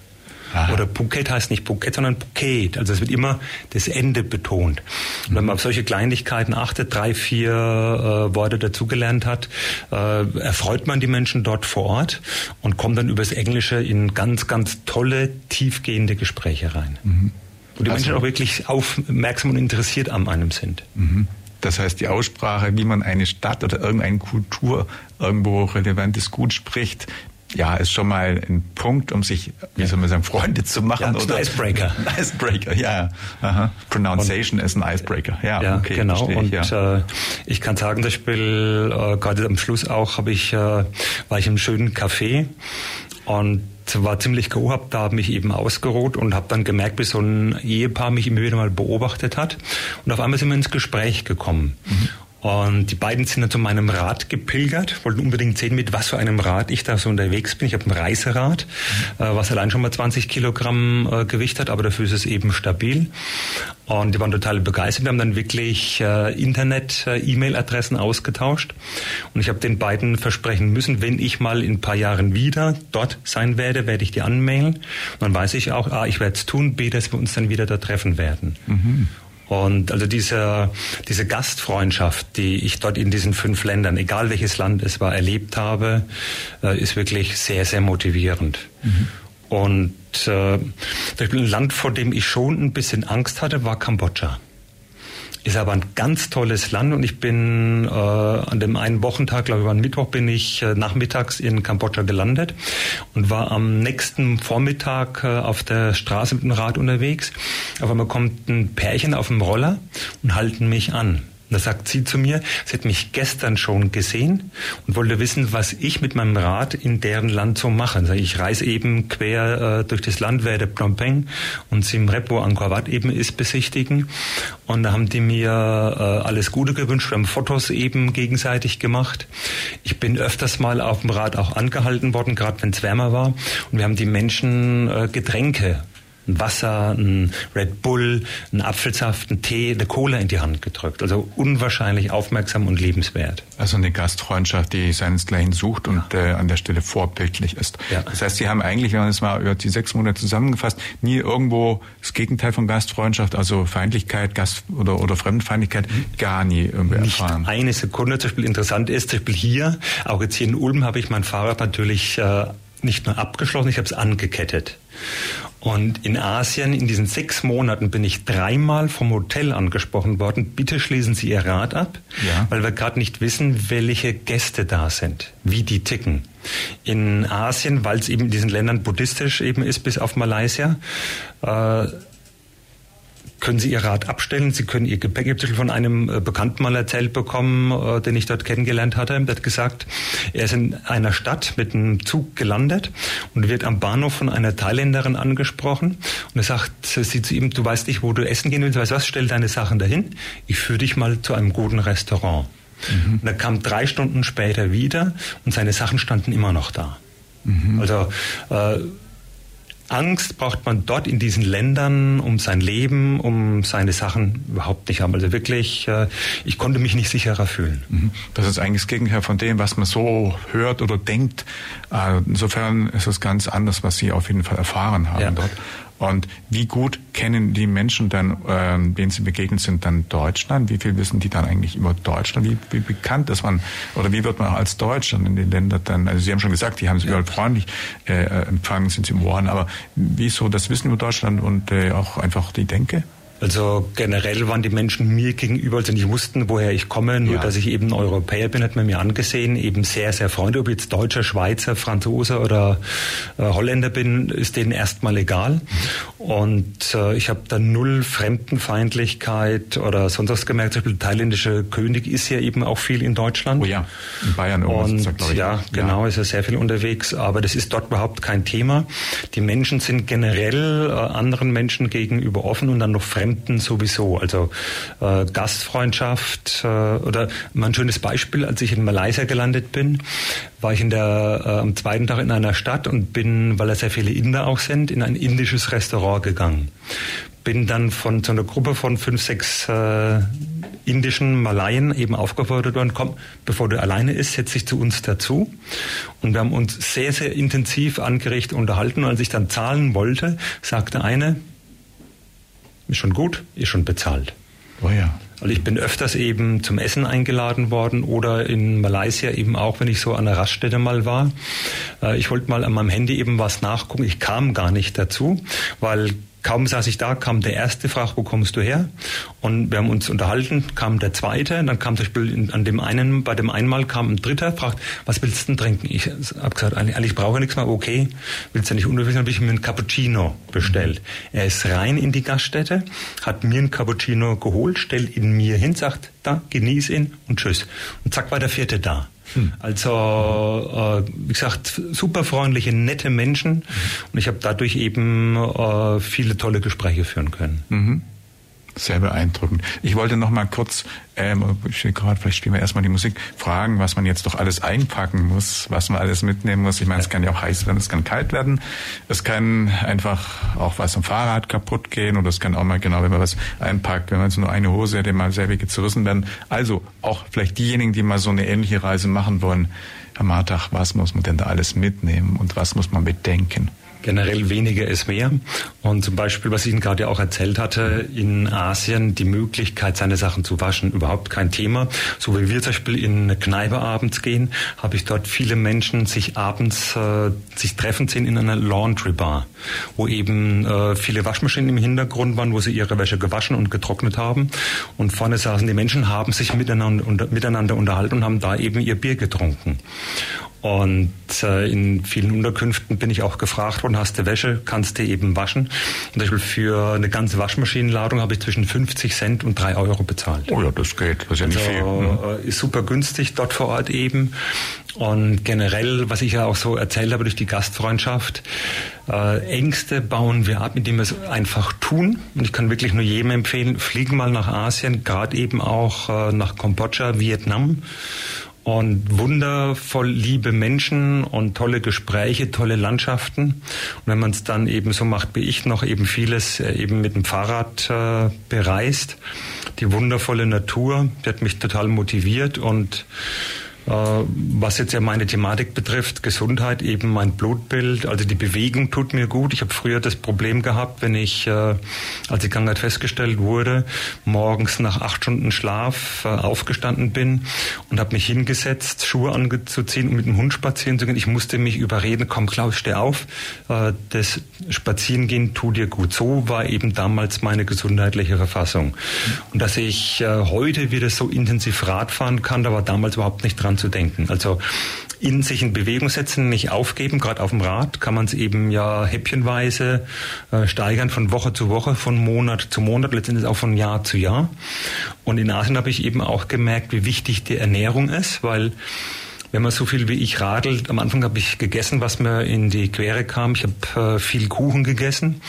Aha. Oder Phuket heißt nicht Phuket, sondern Phuket. Also es wird immer das Ende betont. Und wenn man auf solche Kleinigkeiten achtet, drei, vier äh, Worte dazugelernt hat, äh, erfreut man die Menschen dort vor Ort und kommt dann übers Englische in ganz, ganz tolle, tiefgehende Gespräche rein. Mhm wo die also, Menschen auch wirklich aufmerksam und interessiert an einem sind. Mhm. Das heißt, die Aussprache, wie man eine Stadt oder irgendeine Kultur irgendwo relevantes Gut spricht, ja, ist schon mal ein Punkt, um sich, wie soll man sagen, Freunde zu machen. Ja, oder? Ein Icebreaker. Ein Icebreaker, ja. Aha. Pronunciation und, ist ein Icebreaker. Ja, ja okay, genau. und ich, ja. äh, ich kann sagen, zum Beispiel, äh, gerade am Schluss auch, habe ich, äh, war ich im schönen Café und war ziemlich K.O., habe da mich eben ausgeruht und habe dann gemerkt, wie so ein Ehepaar mich immer wieder mal beobachtet hat. Und auf einmal sind wir ins Gespräch gekommen. Mhm. Und die beiden sind dann zu meinem Rad gepilgert, wollten unbedingt sehen, mit was für einem Rad ich da so unterwegs bin. Ich habe ein Reiserad, mhm. äh, was allein schon mal 20 Kilogramm äh, Gewicht hat, aber dafür ist es eben stabil. Und die waren total begeistert. Wir haben dann wirklich äh, Internet-E-Mail-Adressen ausgetauscht. Und ich habe den beiden versprechen müssen, wenn ich mal in ein paar Jahren wieder dort sein werde, werde ich die anmailen. Und dann weiß ich auch, A, ich werde es tun, B, dass wir uns dann wieder da treffen werden. Mhm. Und also diese, diese Gastfreundschaft, die ich dort in diesen fünf Ländern, egal welches Land es war, erlebt habe, äh, ist wirklich sehr, sehr motivierend. Mhm. Und äh, ein Land, vor dem ich schon ein bisschen Angst hatte, war Kambodscha. Ist aber ein ganz tolles Land und ich bin äh, an dem einen Wochentag, glaube ich, war ein Mittwoch, bin ich äh, nachmittags in Kambodscha gelandet und war am nächsten Vormittag äh, auf der Straße mit dem Rad unterwegs. Auf einmal kommt ein Pärchen auf dem Roller und halten mich an. Und da sagt sie zu mir, sie hat mich gestern schon gesehen und wollte wissen, was ich mit meinem Rad in deren Land so mache. Ich reise eben quer äh, durch das Land, werde Phnom Penh und Sim Repo Angkor Wat eben ist besichtigen. Und da haben die mir äh, alles Gute gewünscht. Wir haben Fotos eben gegenseitig gemacht. Ich bin öfters mal auf dem Rad auch angehalten worden, gerade wenn es wärmer war. Und wir haben die Menschen äh, Getränke ein Wasser, ein Red Bull, ein Apfelsaft, ein Tee, eine Cola in die Hand gedrückt. Also unwahrscheinlich aufmerksam und liebenswert. Also eine Gastfreundschaft, die seinesgleichen sucht und äh, an der Stelle vorbildlich ist. Ja. Das heißt, Sie haben eigentlich, wenn man es mal über die sechs Monate zusammengefasst, nie irgendwo das Gegenteil von Gastfreundschaft, also Feindlichkeit, Gast oder, oder Fremdenfeindlichkeit, gar nie irgendwie Nicht erfahren. eine Sekunde. Zum Beispiel interessant ist, zum Beispiel hier, auch jetzt hier in Ulm habe ich mein Fahrrad natürlich äh, nicht nur abgeschlossen, ich habe es angekettet. Und in Asien in diesen sechs Monaten bin ich dreimal vom Hotel angesprochen worden, bitte schließen Sie Ihr Rad ab, ja. weil wir gerade nicht wissen, welche Gäste da sind, wie die ticken. In Asien, weil es eben in diesen Ländern buddhistisch eben ist, bis auf Malaysia, äh, können Sie Ihr Rad abstellen, Sie können Ihr Gepäck. Ich habe von einem äh, Bekannten mal erzählt bekommen, äh, den ich dort kennengelernt hatte. Der hat gesagt, er ist in einer Stadt mit einem Zug gelandet und wird am Bahnhof von einer Thailänderin angesprochen. Und er sagt sie zu ihm, du weißt nicht, wo du essen gehen willst, weißt was, stell deine Sachen dahin. Ich führe dich mal zu einem guten Restaurant. Mhm. Und er kam drei Stunden später wieder und seine Sachen standen immer noch da. Mhm. Also äh, Angst braucht man dort in diesen Ländern um sein Leben, um seine Sachen überhaupt nicht haben. Also wirklich, äh, ich konnte mich nicht sicherer fühlen. Mhm. Das ist eigentlich das Gegenteil von dem, was man so hört oder denkt. Äh, insofern ist es ganz anders, was Sie auf jeden Fall erfahren haben ja. dort. Und wie gut kennen die Menschen dann, ähm, denen sie begegnet sind, dann Deutschland? Wie viel wissen die dann eigentlich über Deutschland? Wie, wie bekannt ist man oder wie wird man als Deutschland in den Ländern dann? Also Sie haben schon gesagt, die haben es überall freundlich äh, empfangen, sind sie im Ohren. Aber wieso das Wissen über Deutschland und äh, auch einfach die Denke? Also generell waren die Menschen mir gegenüber, also nicht wussten, woher ich komme, nur ja. dass ich eben Europäer bin, hat man mir angesehen, eben sehr, sehr Freunde. Ob jetzt Deutscher, Schweizer, Franzose oder äh, Holländer bin, ist denen erstmal egal. Mhm. Und äh, ich habe da null Fremdenfeindlichkeit oder sonst was gemerkt. Zum Beispiel der thailändische König ist ja eben auch viel in Deutschland. Oh ja, in Bayern Und das, ich. ja, genau, ist er sehr viel unterwegs, aber das ist dort überhaupt kein Thema. Die Menschen sind generell äh, anderen Menschen gegenüber offen und dann noch fremd Fremden sowieso. Also äh, Gastfreundschaft äh, oder mal ein schönes Beispiel, als ich in Malaysia gelandet bin, war ich in der, äh, am zweiten Tag in einer Stadt und bin, weil da sehr viele Inder auch sind, in ein indisches Restaurant gegangen. Bin dann von so einer Gruppe von fünf, sechs äh, indischen Malaien eben aufgefordert worden, komm, bevor du alleine ist, setz dich zu uns dazu. Und wir haben uns sehr, sehr intensiv angerichtet unterhalten. Und als ich dann zahlen wollte, sagte eine, ist schon gut, ist schon bezahlt. Oh ja. Also ich bin öfters eben zum Essen eingeladen worden oder in Malaysia eben auch, wenn ich so an der Raststätte mal war. Äh, ich wollte mal an meinem Handy eben was nachgucken. Ich kam gar nicht dazu, weil Kaum saß ich da, kam der erste, fragt, wo kommst du her? Und wir haben uns unterhalten, kam der zweite, dann kam zum Beispiel an dem einen, bei dem einmal kam ein dritter, fragt, was willst du denn trinken? Ich habe gesagt, eigentlich, eigentlich brauche ich nichts mehr, okay, willst du nicht unterwissen, habe ich mir einen Cappuccino bestellt. Er ist rein in die Gaststätte, hat mir einen Cappuccino geholt, stellt ihn mir hin, sagt, da, genieß ihn und tschüss. Und zack war der vierte da. Hm. Also, äh, wie gesagt, super freundliche, nette Menschen. Mhm. Und ich habe dadurch eben äh, viele tolle Gespräche führen können. Mhm. Sehr beeindruckend. Ich wollte noch mal kurz, ähm, ich gerade, vielleicht spielen wir erstmal die Musik, fragen, was man jetzt doch alles einpacken muss, was man alles mitnehmen muss. Ich meine, es kann ja auch heiß werden, es kann kalt werden, es kann einfach auch was am Fahrrad kaputt gehen oder es kann auch mal, genau, wenn man was einpackt, wenn man so nur eine Hose hat, mal sehr zerrissen werden. Also auch vielleicht diejenigen, die mal so eine ähnliche Reise machen wollen, Herr Martach, was muss man denn da alles mitnehmen und was muss man bedenken? Generell weniger ist mehr. Und zum Beispiel, was ich Ihnen gerade auch erzählt hatte, in Asien die Möglichkeit, seine Sachen zu waschen, überhaupt kein Thema. So wie wir zum Beispiel in eine Kneipe abends gehen, habe ich dort viele Menschen sich abends äh, sich treffen sehen in einer Laundry Bar, wo eben äh, viele Waschmaschinen im Hintergrund waren, wo sie ihre Wäsche gewaschen und getrocknet haben. Und vorne saßen die Menschen, haben sich miteinander, unter, miteinander unterhalten und haben da eben ihr Bier getrunken. Und äh, in vielen Unterkünften bin ich auch gefragt worden, hast du Wäsche, kannst du eben waschen. zum Beispiel für eine ganze Waschmaschinenladung habe ich zwischen 50 Cent und 3 Euro bezahlt. Oh ja, das geht, das ist ja nicht also, viel. Ne? Ist super günstig dort vor Ort eben. Und generell, was ich ja auch so erzählt habe durch die Gastfreundschaft, äh, Ängste bauen wir ab, indem wir es einfach tun. Und ich kann wirklich nur jedem empfehlen, fliegen mal nach Asien, gerade eben auch äh, nach Kambodscha, Vietnam und wundervoll liebe Menschen und tolle Gespräche, tolle Landschaften. Und wenn man es dann eben so macht wie ich, noch eben vieles äh, eben mit dem Fahrrad äh, bereist, die wundervolle Natur, die hat mich total motiviert und was jetzt ja meine Thematik betrifft, Gesundheit, eben mein Blutbild, also die Bewegung tut mir gut. Ich habe früher das Problem gehabt, wenn ich, äh, als die Krankheit festgestellt wurde, morgens nach acht Stunden Schlaf äh, aufgestanden bin und habe mich hingesetzt, Schuhe anzuziehen und mit dem Hund spazieren zu gehen. Ich musste mich überreden, komm Klaus, steh auf, das Spazierengehen tut dir gut. So war eben damals meine gesundheitliche Verfassung. Und dass ich heute wieder so intensiv Radfahren kann, da war damals überhaupt nicht dran zu denken. Also in sich in Bewegung setzen, nicht aufgeben. Gerade auf dem Rad kann man es eben ja häppchenweise äh, steigern von Woche zu Woche, von Monat zu Monat, letztendlich auch von Jahr zu Jahr. Und in Asien habe ich eben auch gemerkt, wie wichtig die Ernährung ist, weil wenn man so viel wie ich radelt, am Anfang habe ich gegessen, was mir in die Quere kam. Ich habe äh, viel Kuchen gegessen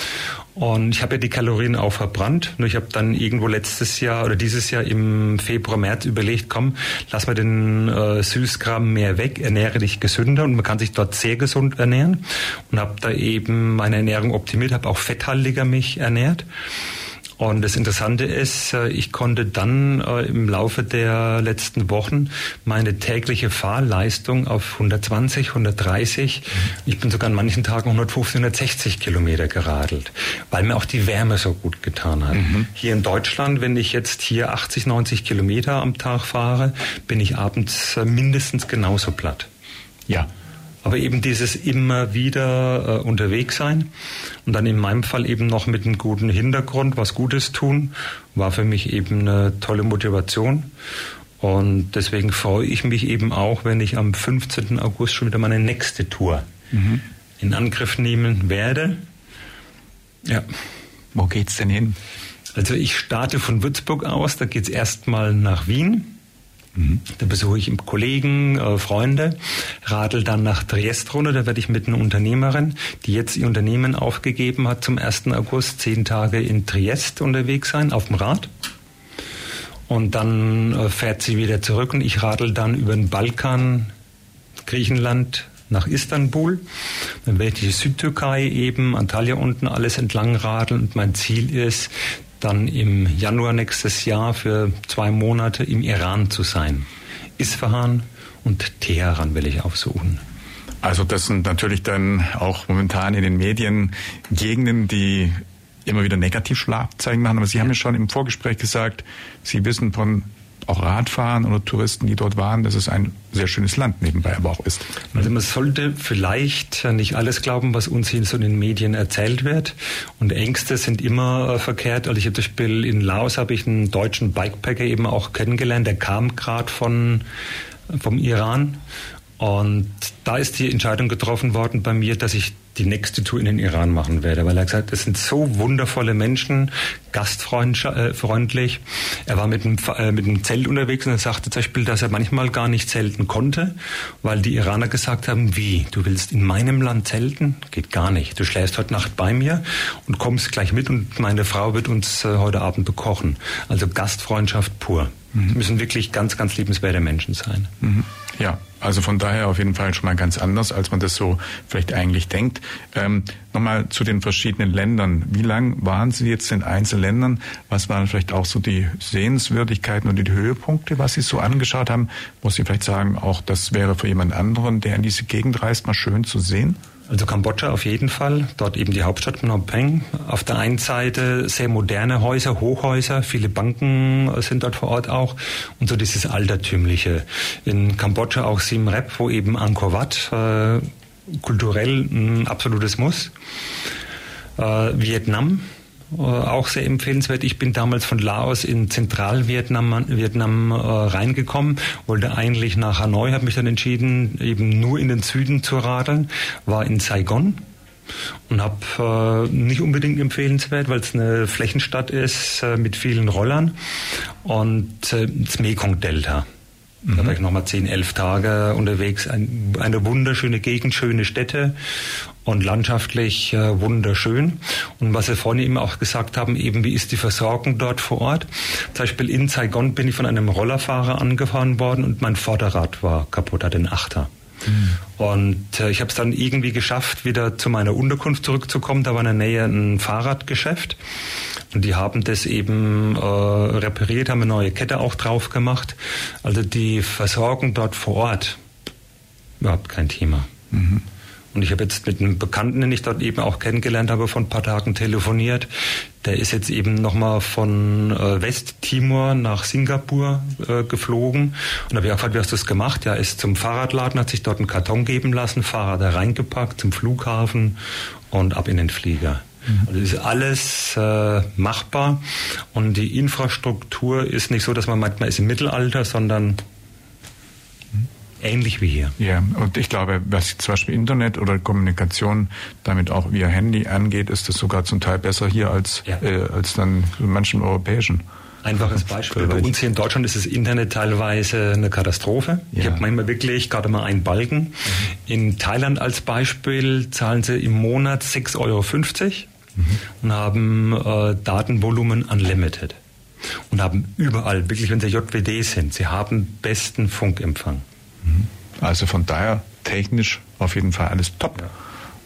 und ich habe ja die Kalorien auch verbrannt. Nur ich habe dann irgendwo letztes Jahr oder dieses Jahr im Februar, März überlegt, komm, lass mal den äh, Süßkram mehr weg, ernähre dich gesünder und man kann sich dort sehr gesund ernähren und habe da eben meine Ernährung optimiert, habe auch fetthaltiger mich ernährt. Und das Interessante ist, äh, ich konnte dann äh, im Laufe der letzten Wochen meine tägliche Fahrleistung auf 120, 130, ich bin sogar an manchen Tagen 150, 160 Kilometer geradelt, weil mir auch die Wärme so gut getan hat. Mhm. Hier in Deutschland, wenn ich jetzt hier 80, 90 Kilometer am Tag fahre, bin ich abends äh, mindestens genauso platt. Ja, aber eben dieses immer wieder äh, unterwegs sein und dann in meinem Fall eben noch mit einem guten Hintergrund was Gutes tun, war für mich eben eine tolle Motivation. Und deswegen freue ich mich eben auch, wenn ich am 15. August schon wieder meine nächste Tour mhm. in Angriff nehmen werde. Ja. Wo geht's denn hin? Also ich starte von Würzburg aus, da geht's erstmal nach Wien. Da besuche ich Kollegen, äh, Freunde, radel dann nach Triest runter. Da werde ich mit einer Unternehmerin, die jetzt ihr Unternehmen aufgegeben hat, zum 1. August zehn Tage in Triest unterwegs sein, auf dem Rad. Und dann äh, fährt sie wieder zurück und ich radel dann über den Balkan, Griechenland, nach Istanbul. Dann werde ich die Südtürkei eben, Antalya unten alles entlang radeln und mein Ziel ist, dann im Januar nächstes Jahr für zwei Monate im Iran zu sein. Isfahan und Teheran will ich aufsuchen. Also das sind natürlich dann auch momentan in den Medien Gegenden, die immer wieder Negativschlagzeilen machen. Aber Sie haben ja schon im Vorgespräch gesagt, Sie wissen von auch Radfahren oder Touristen, die dort waren, dass es ein sehr schönes Land nebenbei aber auch ist. Also man sollte vielleicht nicht alles glauben, was uns hier so in den Medien erzählt wird. Und Ängste sind immer äh, verkehrt. Also ich zum Beispiel in Laos habe ich einen deutschen Bikepacker eben auch kennengelernt, der kam gerade von vom Iran und da ist die Entscheidung getroffen worden bei mir, dass ich die nächste Tour in den Iran machen werde, weil er gesagt es sind so wundervolle Menschen, gastfreundlich. Er war mit einem, äh, mit einem Zelt unterwegs und er sagte zum Beispiel, dass er manchmal gar nicht zelten konnte, weil die Iraner gesagt haben, wie, du willst in meinem Land zelten? Geht gar nicht. Du schläfst heute Nacht bei mir und kommst gleich mit und meine Frau wird uns äh, heute Abend bekochen. Also Gastfreundschaft pur. Mhm. Müssen wirklich ganz, ganz liebenswerte Menschen sein. Mhm. Ja, also von daher auf jeden Fall schon mal ganz anders, als man das so vielleicht eigentlich denkt. Ähm, Nochmal zu den verschiedenen Ländern. Wie lang waren Sie jetzt in Einzelländern? Was waren vielleicht auch so die Sehenswürdigkeiten und die Höhepunkte, was Sie so angeschaut haben? Muss Sie vielleicht sagen, auch das wäre für jemand anderen, der in diese Gegend reist, mal schön zu sehen? Also Kambodscha auf jeden Fall, dort eben die Hauptstadt Phnom Penh. Auf der einen Seite sehr moderne Häuser, Hochhäuser, viele Banken sind dort vor Ort auch und so dieses altertümliche. In Kambodscha auch Siem Reap, wo eben Angkor Wat äh, kulturell ein absolutes Muss. Äh, Vietnam auch sehr empfehlenswert. Ich bin damals von Laos in Zentralvietnam Vietnam, äh, reingekommen, wollte eigentlich nach Hanoi, habe mich dann entschieden, eben nur in den Süden zu radeln, war in Saigon und habe äh, nicht unbedingt empfehlenswert, weil es eine Flächenstadt ist äh, mit vielen Rollern und äh, das Mekong-Delta. Da war mhm. ich nochmal 10, 11 Tage unterwegs. Ein, eine wunderschöne Gegend, schöne Städte und landschaftlich äh, wunderschön. Und was Sie vorhin eben auch gesagt haben, eben wie ist die Versorgung dort vor Ort? Zum Beispiel in Saigon bin ich von einem Rollerfahrer angefahren worden und mein Vorderrad war kaputt, hat den Achter. Mhm. Und äh, ich habe es dann irgendwie geschafft, wieder zu meiner Unterkunft zurückzukommen. Da war in der Nähe ein Fahrradgeschäft. Und die haben das eben äh, repariert, haben eine neue Kette auch drauf gemacht. Also die Versorgung dort vor Ort, überhaupt kein Thema. Mhm. Und ich habe jetzt mit einem Bekannten, den ich dort eben auch kennengelernt habe, vor ein paar Tagen telefoniert. Der ist jetzt eben nochmal von äh, Westtimor nach Singapur äh, geflogen. Und da habe ich gefragt, wie hast du das gemacht? Ja, ist zum Fahrradladen, hat sich dort einen Karton geben lassen, Fahrrad da reingepackt zum Flughafen und ab in den Flieger. Also ist alles äh, machbar und die Infrastruktur ist nicht so, dass man manchmal ist im Mittelalter, sondern ähnlich wie hier. Ja, und ich glaube, was zum Beispiel Internet oder Kommunikation damit auch via Handy angeht, ist das sogar zum Teil besser hier als, ja. äh, als dann so manchen europäischen. Einfaches Beispiel. Bei uns hier in Deutschland ist das Internet teilweise eine Katastrophe. Ja. Ich habe manchmal wirklich gerade mal einen Balken. Mhm. In Thailand als Beispiel zahlen sie im Monat 6,50 Euro mhm. und haben äh, Datenvolumen unlimited. Und haben überall, wirklich wenn sie JWD sind, sie haben besten Funkempfang. Mhm. Also von daher technisch auf jeden Fall alles top. Ja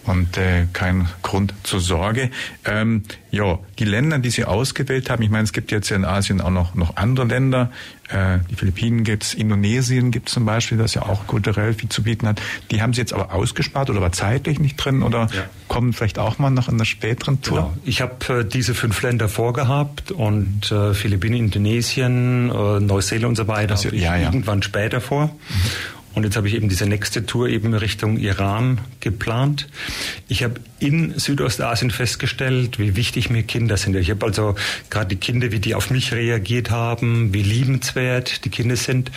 und äh, kein Grund zur Sorge. Ähm, ja, die Länder, die Sie ausgewählt haben, ich meine, es gibt jetzt ja in Asien auch noch, noch andere Länder. Äh, die Philippinen gibt's, Indonesien gibt's zum Beispiel, das ja auch kulturell viel zu bieten hat. Die haben Sie jetzt aber ausgespart oder war zeitlich nicht drin oder ja. kommen vielleicht auch mal noch in der späteren Tour? Genau. Ich habe äh, diese fünf Länder vorgehabt und äh, Philippinen, Indonesien, äh, Neuseeland und so weiter also, ja, ja. irgendwann später vor. Mhm. Und jetzt habe ich eben diese nächste Tour eben Richtung Iran geplant. Ich habe in Südostasien festgestellt, wie wichtig mir Kinder sind. Ich habe also gerade die Kinder, wie die auf mich reagiert haben, wie liebenswert die Kinder sind.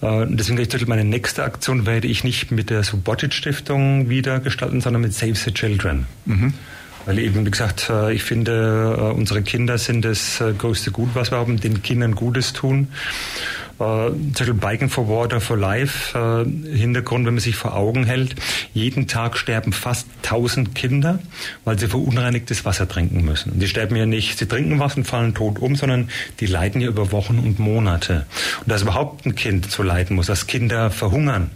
Äh, deswegen habe ich gesagt, meine nächste Aktion werde ich nicht mit der Subotic Stiftung wieder gestalten, sondern mit Save the Children. Mhm. Weil eben, wie gesagt, äh, ich finde, äh, unsere Kinder sind das größte Gut, was wir haben, den Kindern Gutes tun. Äh, Biken for Water for Life, äh, Hintergrund, wenn man sich vor Augen hält, jeden Tag sterben fast 1000 Kinder, weil sie verunreinigtes Wasser trinken müssen. Und die sterben ja nicht, sie trinken was und fallen tot um, sondern die leiden ja über Wochen und Monate. Und dass überhaupt ein Kind so leiden muss, dass Kinder verhungern,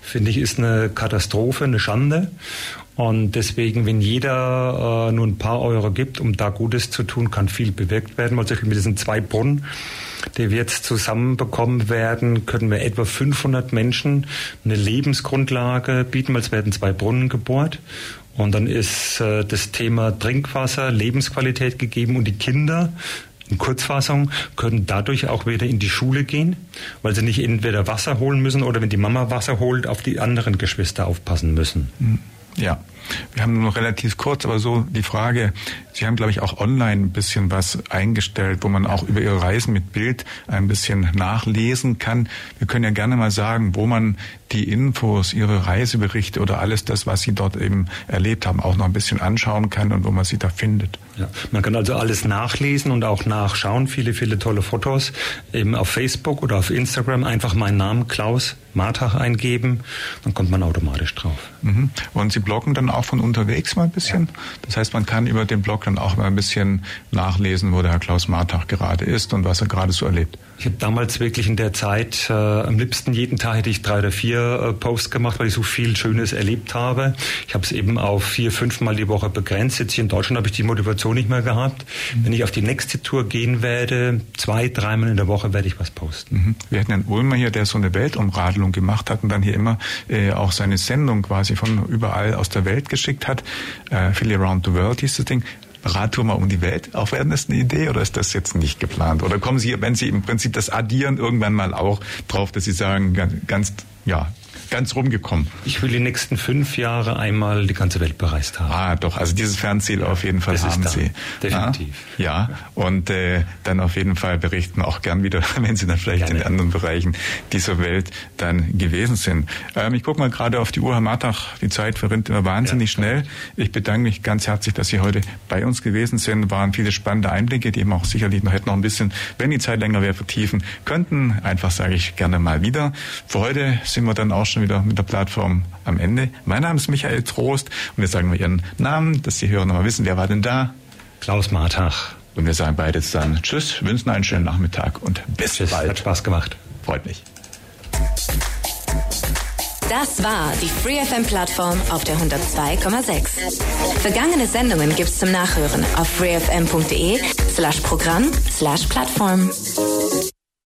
finde ich, ist eine Katastrophe, eine Schande. Und deswegen, wenn jeder äh, nur ein paar Euro gibt, um da Gutes zu tun, kann viel bewirkt werden. Weil zum Beispiel mit diesen zwei Brunnen, die wir jetzt zusammenbekommen werden, können wir etwa 500 Menschen eine Lebensgrundlage bieten, weil es werden zwei Brunnen gebohrt. Und dann ist äh, das Thema Trinkwasser, Lebensqualität gegeben und die Kinder in Kurzfassung können dadurch auch wieder in die Schule gehen, weil sie nicht entweder Wasser holen müssen oder wenn die Mama Wasser holt, auf die anderen Geschwister aufpassen müssen. Mhm. Ja, wir haben nur noch relativ kurz, aber so die Frage, Sie haben, glaube ich, auch online ein bisschen was eingestellt, wo man auch über Ihre Reisen mit Bild ein bisschen nachlesen kann. Wir können ja gerne mal sagen, wo man die Infos, Ihre Reiseberichte oder alles das, was Sie dort eben erlebt haben, auch noch ein bisschen anschauen kann und wo man sie da findet. Ja, man kann also alles nachlesen und auch nachschauen. Viele, viele tolle Fotos eben auf Facebook oder auf Instagram. Einfach meinen Namen Klaus Martach eingeben, dann kommt man automatisch drauf. Mhm. Und Sie bloggen dann auch von unterwegs mal ein bisschen? Ja. Das heißt, man kann über den Blog dann auch mal ein bisschen nachlesen, wo der Herr Klaus Martach gerade ist und was er gerade so erlebt. Ich habe damals wirklich in der Zeit, äh, am liebsten jeden Tag hätte ich drei oder vier äh, Posts gemacht, weil ich so viel Schönes erlebt habe. Ich habe es eben auf vier, fünf Mal die Woche begrenzt. Jetzt hier in Deutschland habe ich die Motivation nicht mehr gehabt. Mhm. Wenn ich auf die nächste Tour gehen werde, zwei, dreimal in der Woche werde ich was posten. Mhm. Wir hatten einen Ulmer hier, der so eine Weltumradelung gemacht hat und dann hier immer äh, auch seine Sendung quasi von überall aus der Welt geschickt hat. Äh, Philly Around the World hieß das Ding. Radtour mal um die Welt, auch wäre das eine Idee oder ist das jetzt nicht geplant? Oder kommen Sie, wenn Sie im Prinzip das addieren, irgendwann mal auch drauf, dass Sie sagen, ganz, ja, ganz rumgekommen. Ich will die nächsten fünf Jahre einmal die ganze Welt bereist haben. Ah, doch. Also dieses Fernziel auf jeden Fall das haben Sie. Definitiv. Ja, ja. und äh, dann auf jeden Fall berichten auch gern wieder, wenn Sie dann vielleicht Gerne. in anderen Bereichen dieser Welt dann gewesen sind. Ähm, ich gucke mal gerade auf die Uhr, Herr Martach. Die Zeit verrinnt immer wahnsinnig ja, schnell. Ich bedanke mich ganz herzlich, dass Sie heute bei uns gewesen sind. Waren viele spannende Einblicke, die eben auch sicherlich noch hätten noch ein bisschen, wenn die Zeit länger wäre, vertiefen könnten. Einfach sage ich gerne mal wieder. Für heute sind wir dann auch schon wieder mit der Plattform am Ende. Mein Name ist Michael Trost und wir sagen mal Ihren Namen, dass die Hörer nochmal wissen, wer war denn da? Klaus Martach. Und wir sagen beide dann Tschüss, wünschen einen schönen Nachmittag und bis Tschüss, bald. Hat Spaß gemacht. Freut mich. Das war die FreeFM Plattform auf der 102,6. Vergangene Sendungen gibt's zum Nachhören auf freefm.de slash Programm slash Plattform.